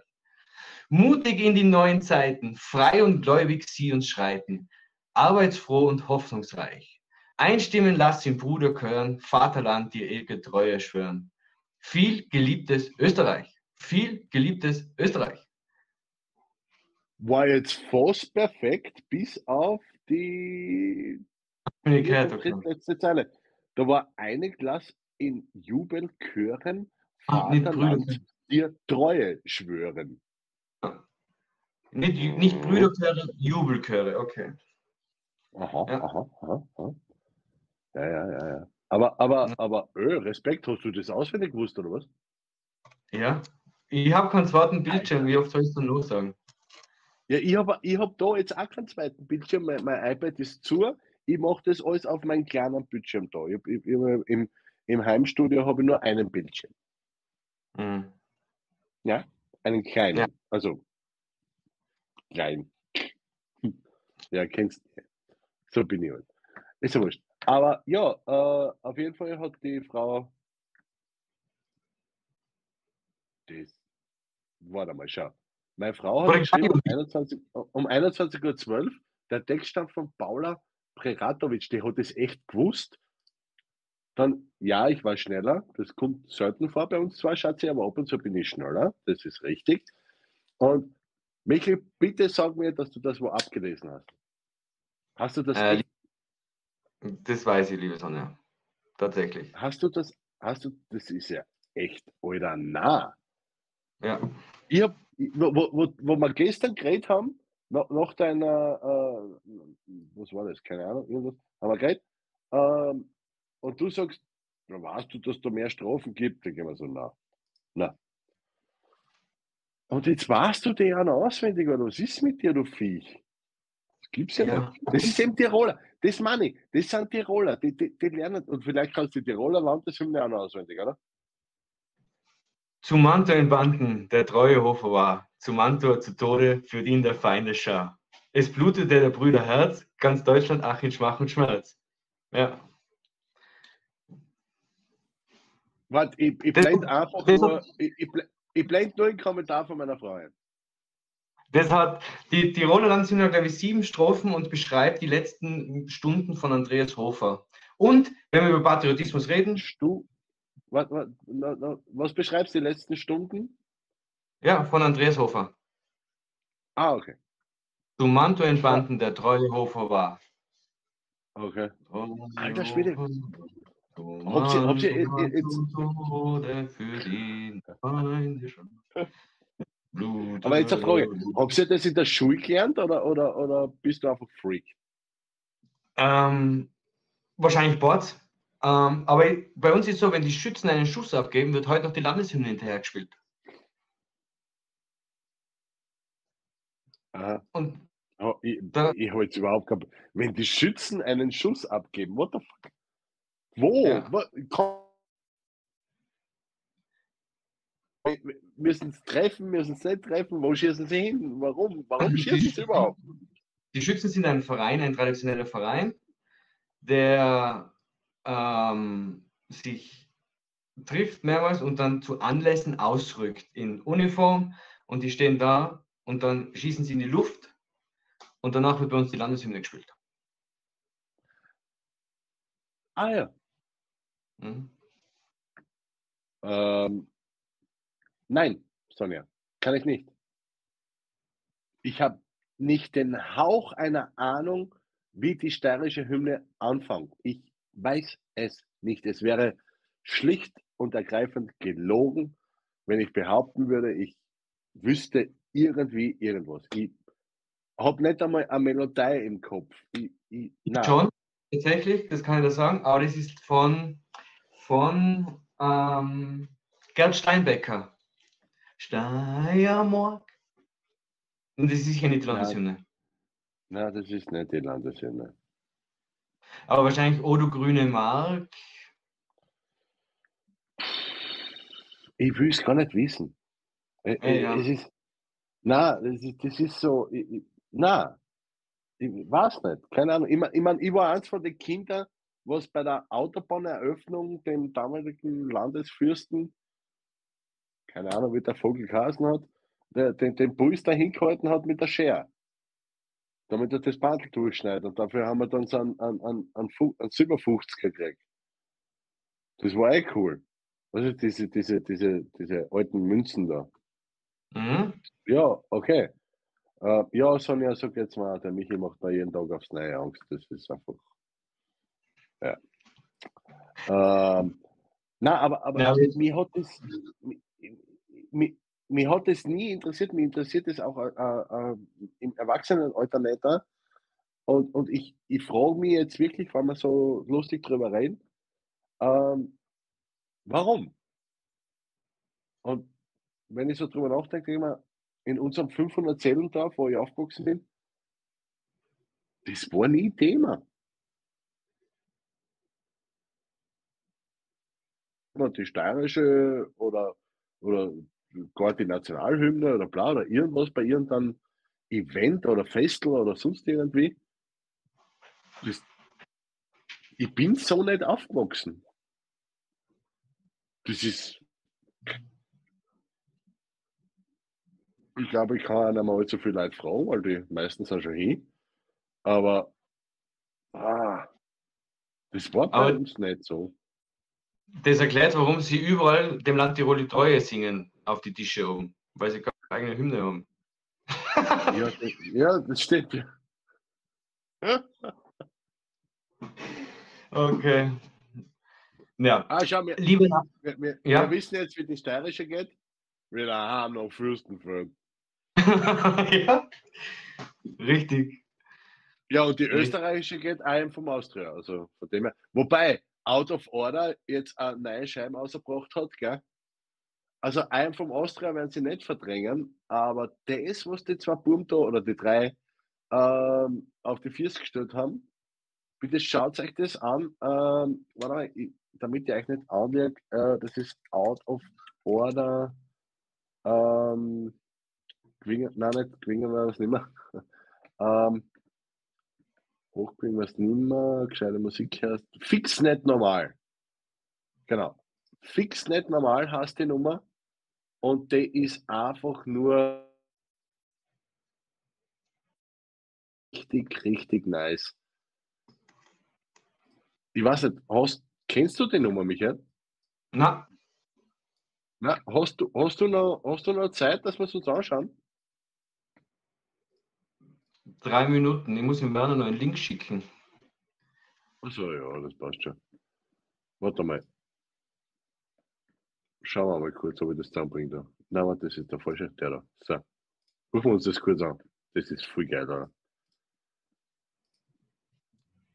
Mutig in die neuen Zeiten, frei und gläubig sie uns schreiten, arbeitsfroh und hoffnungsreich. Einstimmen lass den Bruder hören, Vaterland dir ewige Treue schwören. Viel geliebtes Österreich. Viel geliebtes Österreich. War jetzt fast perfekt, bis auf die okay. drittletzte Zeile. Da war eine Klasse in Jubelchören, Ah, nicht Vaterland dir Treue schwören. Nicht, nicht Brüderchöre, Jubelchöre, okay. Aha, Ja. aha, aha, aha. Ja, ja, ja, ja. Aber, aber, Ja. aber, öh, Respekt, hast du das auswendig gewusst, oder was? Ja. Ich habe keinen zweiten Bildschirm, wie oft soll ich es denn noch sagen? Ja, ich habe ich hab da jetzt auch keinen zweiten Bildschirm, mein, mein iPad ist zu. Ich mache das alles auf meinem kleinen Bildschirm da. Ich, ich, ich, im, Im Heimstudio habe ich nur einen Bildschirm. Mhm. Einen kleinen. Ja. Also klein. Ja, kennst du. So bin ich halt. Ist ja wurscht. Aber ja, äh, auf jeden Fall hat die Frau das. Warte mal, schau. Meine Frau hat geschrieben um an. 21, um 21.12 Uhr, der Text stammt von Paula Preratovic, die hat es echt gewusst. Dann, ja, ich war schneller. Das kommt selten vor bei uns zwei Schatzi, aber ab und zu bin ich schneller. Das ist richtig. Und Michael, bitte sag mir, dass du das wo abgelesen hast. Hast du das Äh, das weiß ich, liebe Sonja. Tatsächlich. hast du das, hast du, das ist ja echt, oder nah. Ja. Ich hab, wo, wo, wo, wo wir gestern geredet haben, nach, nach deiner, äh, was war das, keine Ahnung, irgendwas, haben wir geredet, ähm, und du sagst, ja, weißt du, dass da mehr Strafen gibt? Dann gehen wir so, na, na. Und jetzt weißt du noch auswendig, oder was ist mit dir, du Viech? Das gibt's ja, Ja. nicht. Das ist eben Tiroler. Das meine ich. Das sind Tiroler. Die, die, die lernen, und vielleicht kannst du die Tiroler Landeshymne auch noch auswendig, oder? Zu Mantua in Banden, der treue Hofer war, zu Mantua zu Tode führt ihn der Feinde Schar. Es blutete der Brüder Herz, ganz Deutschland ach in Schmach und Schmerz. Ja. Warte, ich, ich blende einfach nur, ich, ich, ich blende nur einen Kommentar von meiner Frau ein. Das hat, die Tiroler Landeshymne hat, glaube ich, sieben Strophen und beschreibt die letzten Stunden von Andreas Hofer. Und, wenn wir über Patriotismus reden, Du, was, was, was beschreibst du die letzten Stunden? ja, von Andreas Hofer. Ah, okay. Zu Mantua in Banden, der treue Hofer war. Okay. Alter Schwede. Ihr- jetzt- Tode für den. Blut. Aber jetzt eine Frage. Habt ihr das in der Schule gelernt oder, oder, oder bist du einfach Freak? Ähm, wahrscheinlich Boards. Ähm, aber bei uns ist so, wenn die Schützen einen Schuss abgeben, wird heute noch die Landeshymne hinterher gespielt. Aha. Und Oh, ich Da- ich habe jetzt überhaupt kein. Wenn die Schützen einen Schuss abgeben, what the fuck? Wo? Ja. Komm- Müssen sie treffen, müssen sie nicht treffen? Wo schießen sie hin? Warum? Warum schießen sie überhaupt? Die Schützen sind ein Verein, ein traditioneller Verein, der ähm, sich trifft mehrmals und dann zu Anlässen ausrückt in Uniform und die stehen da und dann schießen sie in die Luft und danach wird bei uns die Landeshymne gespielt. Ah ja. Mhm. Ähm, nein, Sonja, kann ich nicht. Ich habe nicht den Hauch einer Ahnung, wie die steirische Hymne anfängt. Ich weiß es nicht. Es wäre schlicht und ergreifend gelogen, wenn ich behaupten würde, ich wüsste irgendwie irgendwas. Ich habe nicht einmal eine Melodie im Kopf. Ich, ich. Schon, tatsächlich, das kann ich da sagen, aber das ist von, von ähm, Gerd Steinbecker. Steiermark. Und das ist sicher nicht die Ja. Landeshymne. Nein, das ist nicht die Landeshymne. Aber wahrscheinlich O du grüne Mark. Ich will es gar nicht wissen. Äh, ja. Es ist, na, das ist, das ist so, ich, ich, na, ich weiß nicht, keine Ahnung. Ich, mein, ich, mein, ich war eins von den Kindern, was bei der Autobahneröffnung dem damaligen Landesfürsten, keine Ahnung, wie der Vogel geheißen hat, der, den, den Puls da hingehalten hat mit der Schere. Damit er das Bandel durchschneidet. Und dafür haben wir dann so einen, einen, einen, einen, Fu- einen Silberfuchs gekriegt. Das war eh cool. Was ist diese, diese, diese, diese alten Münzen da? Mhm. Ja, okay. Äh, ja, Sonja, so geht's mir auch. Der Michi macht mir jeden Tag aufs Neue Angst. Das ist einfach. Ja. Ähm, na, aber, aber Ja, aber- mich hat das. Mich, mich, mich hat das nie interessiert. Mich interessiert das auch äh, äh, im Erwachsenenalter nicht. äh. Und, und ich, ich frage mich jetzt wirklich, weil wir so lustig drüber reden, ähm, warum? Und wenn ich so drüber nachdenke, denke ich mir, in unserem 500 Zellendorf, wo ich aufgewachsen bin, das war nie Thema. Oder Die steirische oder, oder gar die Nationalhymne oder bla oder irgendwas bei irgendeinem Event oder Festival oder sonst irgendwie. Das, ich bin so nicht aufgewachsen. Das ist. Ich glaube, ich kann auch nicht mal allzu viel Leute fragen, weil die meisten sind schon hin. Aber ah, das war bei Aber- uns nicht so. Das erklärt, warum sie überall dem Land Tirol die Treue singen auf die Tische oben, weil sie keine eigene Hymne haben. Ja, das, ja, das stimmt. ja. Okay. Ja, Ah, schau, wir, liebe wir, wir, Ja. wir wissen jetzt, wie die steirische geht. Wir haben noch Fürstenfeld. ja, richtig. Ja, und die österreichische geht ein vom Austria. Also von dem her. Wobei Out of Order jetzt eine neue Scheibe ausgebracht hat, gell? Also ein vom Austria werden sie nicht verdrängen, aber das, was die zwei Buben da oder die drei ähm, auf die Füße gestellt haben, bitte schaut euch das an. Ähm, mal, damit ihr euch nicht anlegt, äh, das ist Out of Order. Ähm, Gwinger, nein, nicht war das nicht mehr. ähm, Hochbringen nicht mehr, gescheite Musik heißt. Fix nicht normal. Genau. Fix nicht normal heißt die Nummer. Und die ist einfach nur richtig, richtig nice. Ich weiß nicht, hast, kennst du die Nummer, Michael? Na, Na, hast du, hast du noch, hast du noch Zeit, dass wir es uns anschauen? Drei Minuten. Ich muss dem Werner noch einen Link schicken. Achso, ja, das passt schon. Warte mal. Schauen wir mal kurz, ob ich das zusammenbringe. Da. Nein, aber das ist der falsche, der da. So. Rufen wir uns das kurz an. Das ist voll geil, oder?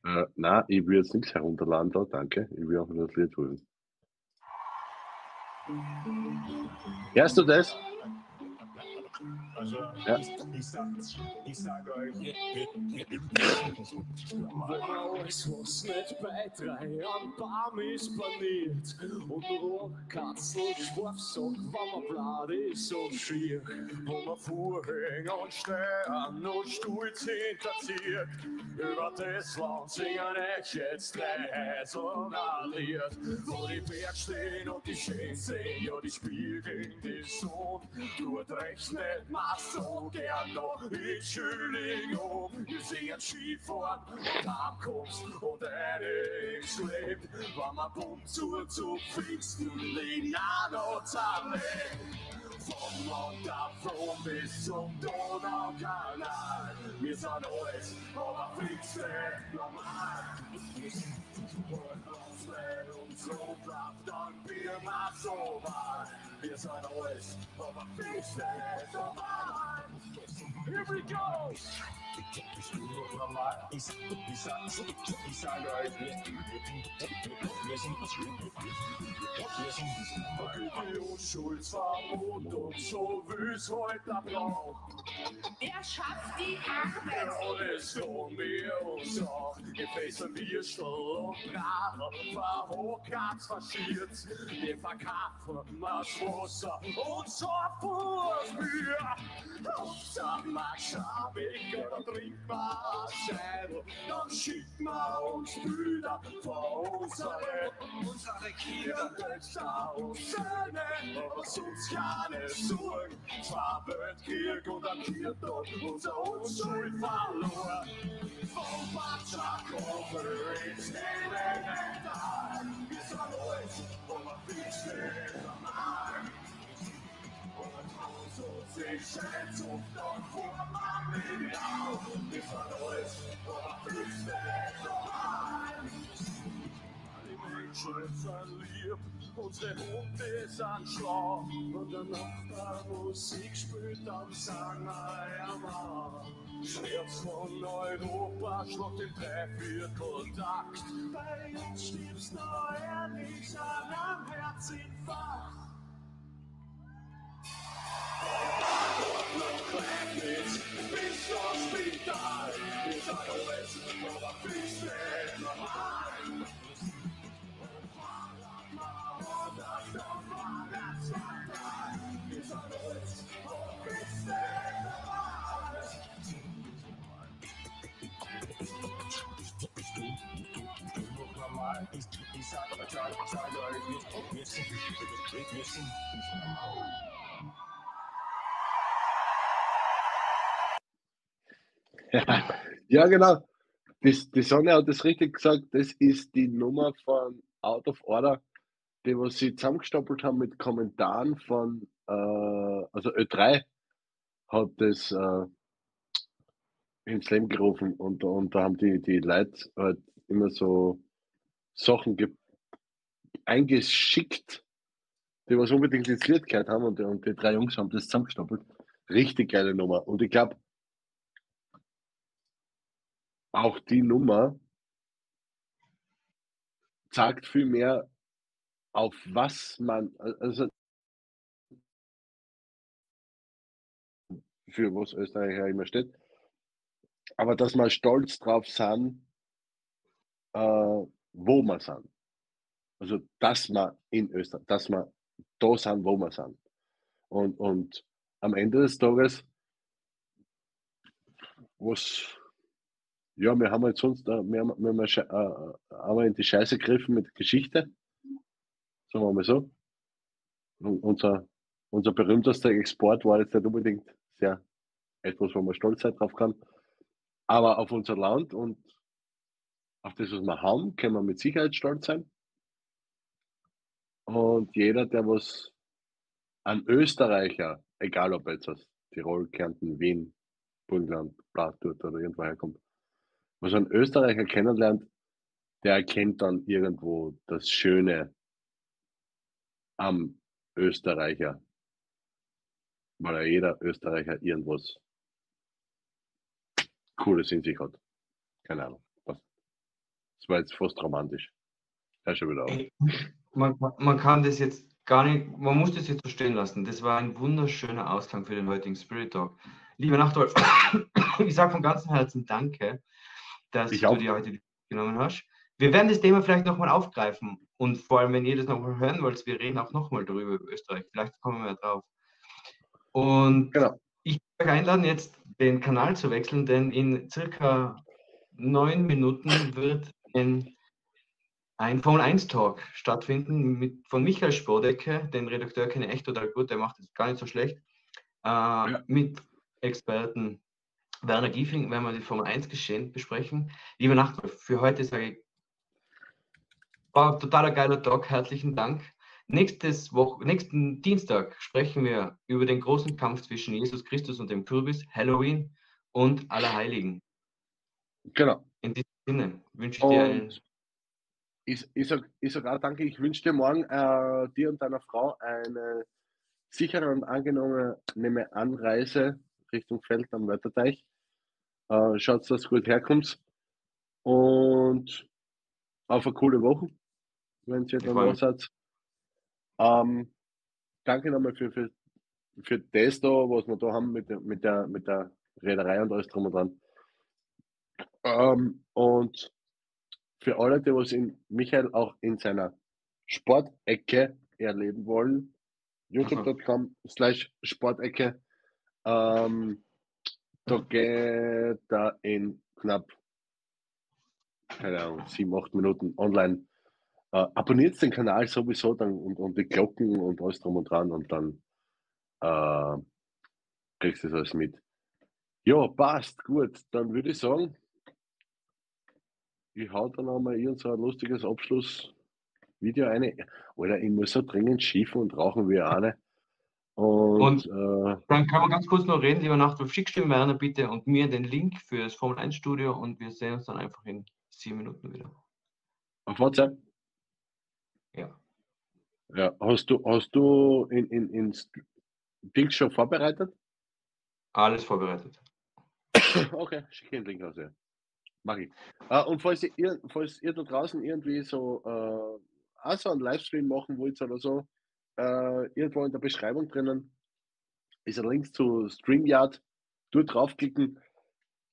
Äh, nein, ich will jetzt nichts herunterladen da, danke. Ich will einfach das Lied holen. Hörst du das? Also, Ja. ich, ich, sag, ich sag euch, was nicht bei drei am Baum ist, planiert. Und Rohrkatzel, Schwafsack, wenn man blatt ist und schier. Wo man Vorhänge und Stern und Stolz hinterzieht. Über das Land singen ich jetzt drei ein Lied. Wo die Berg stehen und die schön sehen, ja, die spiegeln die Sonne. Dort rechnet man so gern noch in Schüling um. Wir singen Skifahren und Ankunft und einiges lebt. Wenn man bumm zu zu Pfingsten Linano zerlegt. Vom Montafon bis zum Donaukanal. Wir sind alles, aber Pfingsten normal. Und uns nicht und so bleibt dann weit. Wir sind alles, aber Pfingsten normal. Here we go! ich, sag, ich, sag, ich sag sind, Die Unschuldsverbot und so wüs heute blau. Wer schafft die Arbeit? Alles von mir und so. Gefäße wir schon gerade verhockert, verschiert. Wir verkaufen das Wasser und so fuhr's mir. Unser Max hab ich oder trink mal Schädel. Dann schickt man uns Bilder von unsere, unsere Kinder. Töchter und Söhne, was uns keine Sorgen. Zwei Weltkrieg und ein Kirchtag, unser Unschuld verloren. Vom Batschakoffer ins Elementar. Wir sind euch, aber wir stehen am Arm. Und so sich schätzt und dann fuhr am sind lieb, unsere Hunde sind schlau. Und der Nachbar Musik spielt, ja mal. Schmerz von Europa schlägt im Dreivierteltakt. Bei uns stirbst noch ehrlich an am Herzinfarkt. Ja, genau. Das, die Sonne hat das richtig gesagt. Das ist die Nummer von Out of Order, die was sie zusammengestapelt haben mit Kommentaren von, äh, also Ö3 hat das äh, ins Leben gerufen und, und da haben die, die Leute halt immer so Sachen ge eingeschickt, die was unbedingt ins Lied gehört haben und, und die drei Jungs haben das zusammengestapelt. Richtig geile Nummer. Und ich glaube, auch die Nummer zeigt viel mehr, auf was man, also für was Österreich ja immer steht, aber dass wir stolz drauf sind, äh, wo wir sind. Also, dass wir in Österreich, dass wir da sind, wo wir sind. Und, und am Ende des Tages, was ja, wir haben halt sonst, äh, wir haben, wir haben, äh, aber in die Scheiße gegriffen mit Geschichte. Sagen wir mal so. Und unser, unser berühmtester Export war jetzt nicht unbedingt sehr etwas, wo man stolz sein drauf kann. Aber auf unser Land und auf das, was wir haben, können wir mit Sicherheit stolz sein. Und jeder, der was an Österreicher, egal ob jetzt aus Tirol, Kärnten, Wien, Burgenland, Blatturt oder irgendwo herkommt, was ein Österreicher kennenlernt, der erkennt dann irgendwo das Schöne am Österreicher. weil jeder Österreicher irgendwas Cooles in sich hat. Keine Ahnung. Das war jetzt fast romantisch. Hör schon wieder auf. Man, man kann das jetzt gar nicht, man muss das jetzt so stehen lassen. Das war ein wunderschöner Ausklang für den heutigen Spirit Talk. Lieber Nachtwolf, ich sage von ganzem Herzen Danke, dass Ich du auch. dir heute genommen hast. Wir werden das Thema vielleicht nochmal aufgreifen und vor allem, wenn ihr das nochmal hören wollt, wir reden auch nochmal darüber über Österreich. Vielleicht kommen wir drauf. Und Genau. ich möchte euch einladen, jetzt den Kanal zu wechseln, denn in circa neun Minuten wird ein, ein Formel 1 Talk stattfinden mit, von Michael Spodecke, den Redakteur kenne ich echt total gut, der macht es gar nicht so schlecht, äh, mit Experten Werner Giefing, werden wir die Formel 1 Geschehen besprechen. Lieber Nachtwolf, für heute sage ich, war ein totaler geiler Talk, herzlichen Dank. Nächstes Woche, nächsten Dienstag sprechen wir über den großen Kampf zwischen Jesus Christus und dem Kürbis, Halloween und Allerheiligen. Genau. In diesem Sinne wünsche ich dir einen ich, ich sage ich sag auch danke, ich wünsche dir morgen äh, dir und deiner Frau eine sichere und angenehme Anreise Richtung Feld am Wörterteich. Äh, schaut, dass ihr gut herkommt und auf eine coole Woche, wenn freu da mich. seid. Ähm, danke nochmal für, für, für das da, was wir da haben mit der, mit der, mit der Reederei und alles drum und dran. Ähm, und für alle, die was in Michael auch in seiner Sportecke erleben wollen, youtube.com slash Sportecke, ähm, da geht er in knapp, keine Ahnung, sieben, acht Minuten online. Äh, abonniert den Kanal sowieso dann und, und die Glocken und alles drum und dran und dann äh, kriegst du das alles mit. Ja, passt, gut. Dann würde ich sagen, ich hau dann einmal irgend so ein lustiges Abschlussvideo eine. Alter, ich muss so dringend schiffen und rauchen wie eine. Und, Und- äh, Dann kann man ganz kurz noch reden, lieber Nachtwolf. Schickst du Werner bitte und mir den Link für das Formel 1 Studio und wir sehen uns dann einfach in sieben Minuten wieder. auf WhatsApp. Ja. Ja, hast du, hast du in, in, in St- Dings schon vorbereitet? Alles vorbereitet. Okay, schick den Link aus, ja. Mach ich. Äh, und falls ihr, falls ihr da draußen irgendwie so äh, auch so einen Livestream machen wollt oder so, äh, irgendwo in der Beschreibung drinnen ist ein Link zu StreamYard. Dort draufklicken.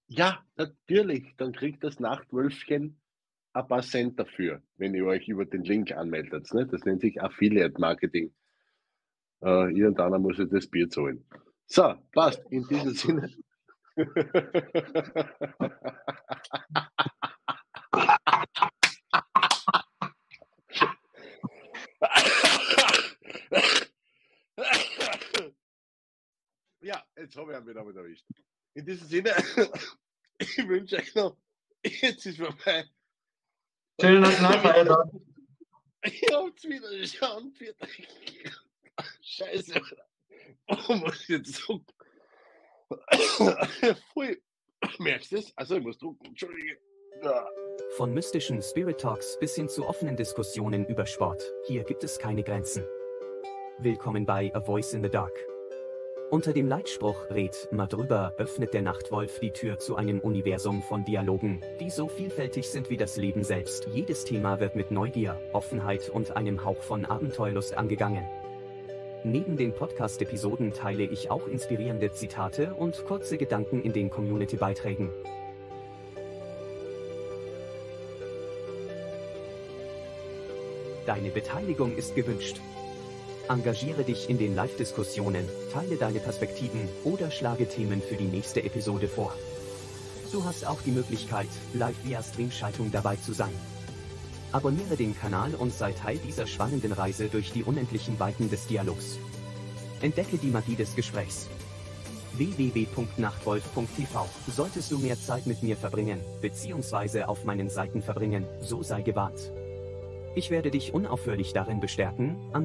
Ja, natürlich, dann kriegt das Nachtwölfchen ein paar Cent dafür, wenn ihr euch über den Link anmeldet. Ne? Das nennt sich Affiliate Marketing. Äh, irgendeiner muss ja das Bier zahlen. So, passt. In diesem Sinne. Ja, jetzt habe ich ihn wieder mit erwischt. In diesem Sinne, ich wünsche euch noch, jetzt ist vorbei. Schönen Nationalfeiertag. Ich hab's wieder schon. Scheiße. Warum muss ich jetzt so. Pfui. Merkst du es? Also, ich muss drucken. Entschuldige. Von mystischen Spirit Talks bis hin zu offenen Diskussionen über Sport, hier gibt es keine Grenzen. Willkommen bei A Voice in the Dark. Unter dem Leitspruch Red mal drüber öffnet der Nachtwolf die Tür zu einem Universum von Dialogen, die so vielfältig sind wie das Leben selbst. Jedes Thema wird mit Neugier, Offenheit und einem Hauch von Abenteuerlust angegangen. Neben den Podcast-Episoden teile ich auch inspirierende Zitate und kurze Gedanken in den Community-Beiträgen. Deine Beteiligung ist gewünscht. Engagiere dich in den Live-Diskussionen, teile deine Perspektiven oder schlage Themen für die nächste Episode vor. Du hast auch die Möglichkeit, live via Streamschaltung dabei zu sein. Abonniere den Kanal und sei Teil dieser spannenden Reise durch die unendlichen Weiten des Dialogs. Entdecke die Magie des Gesprächs. www.nachtwolf.tv Solltest du mehr Zeit mit mir verbringen, beziehungsweise auf meinen Seiten verbringen, so sei gewarnt. Ich werde dich unaufhörlich darin bestärken, an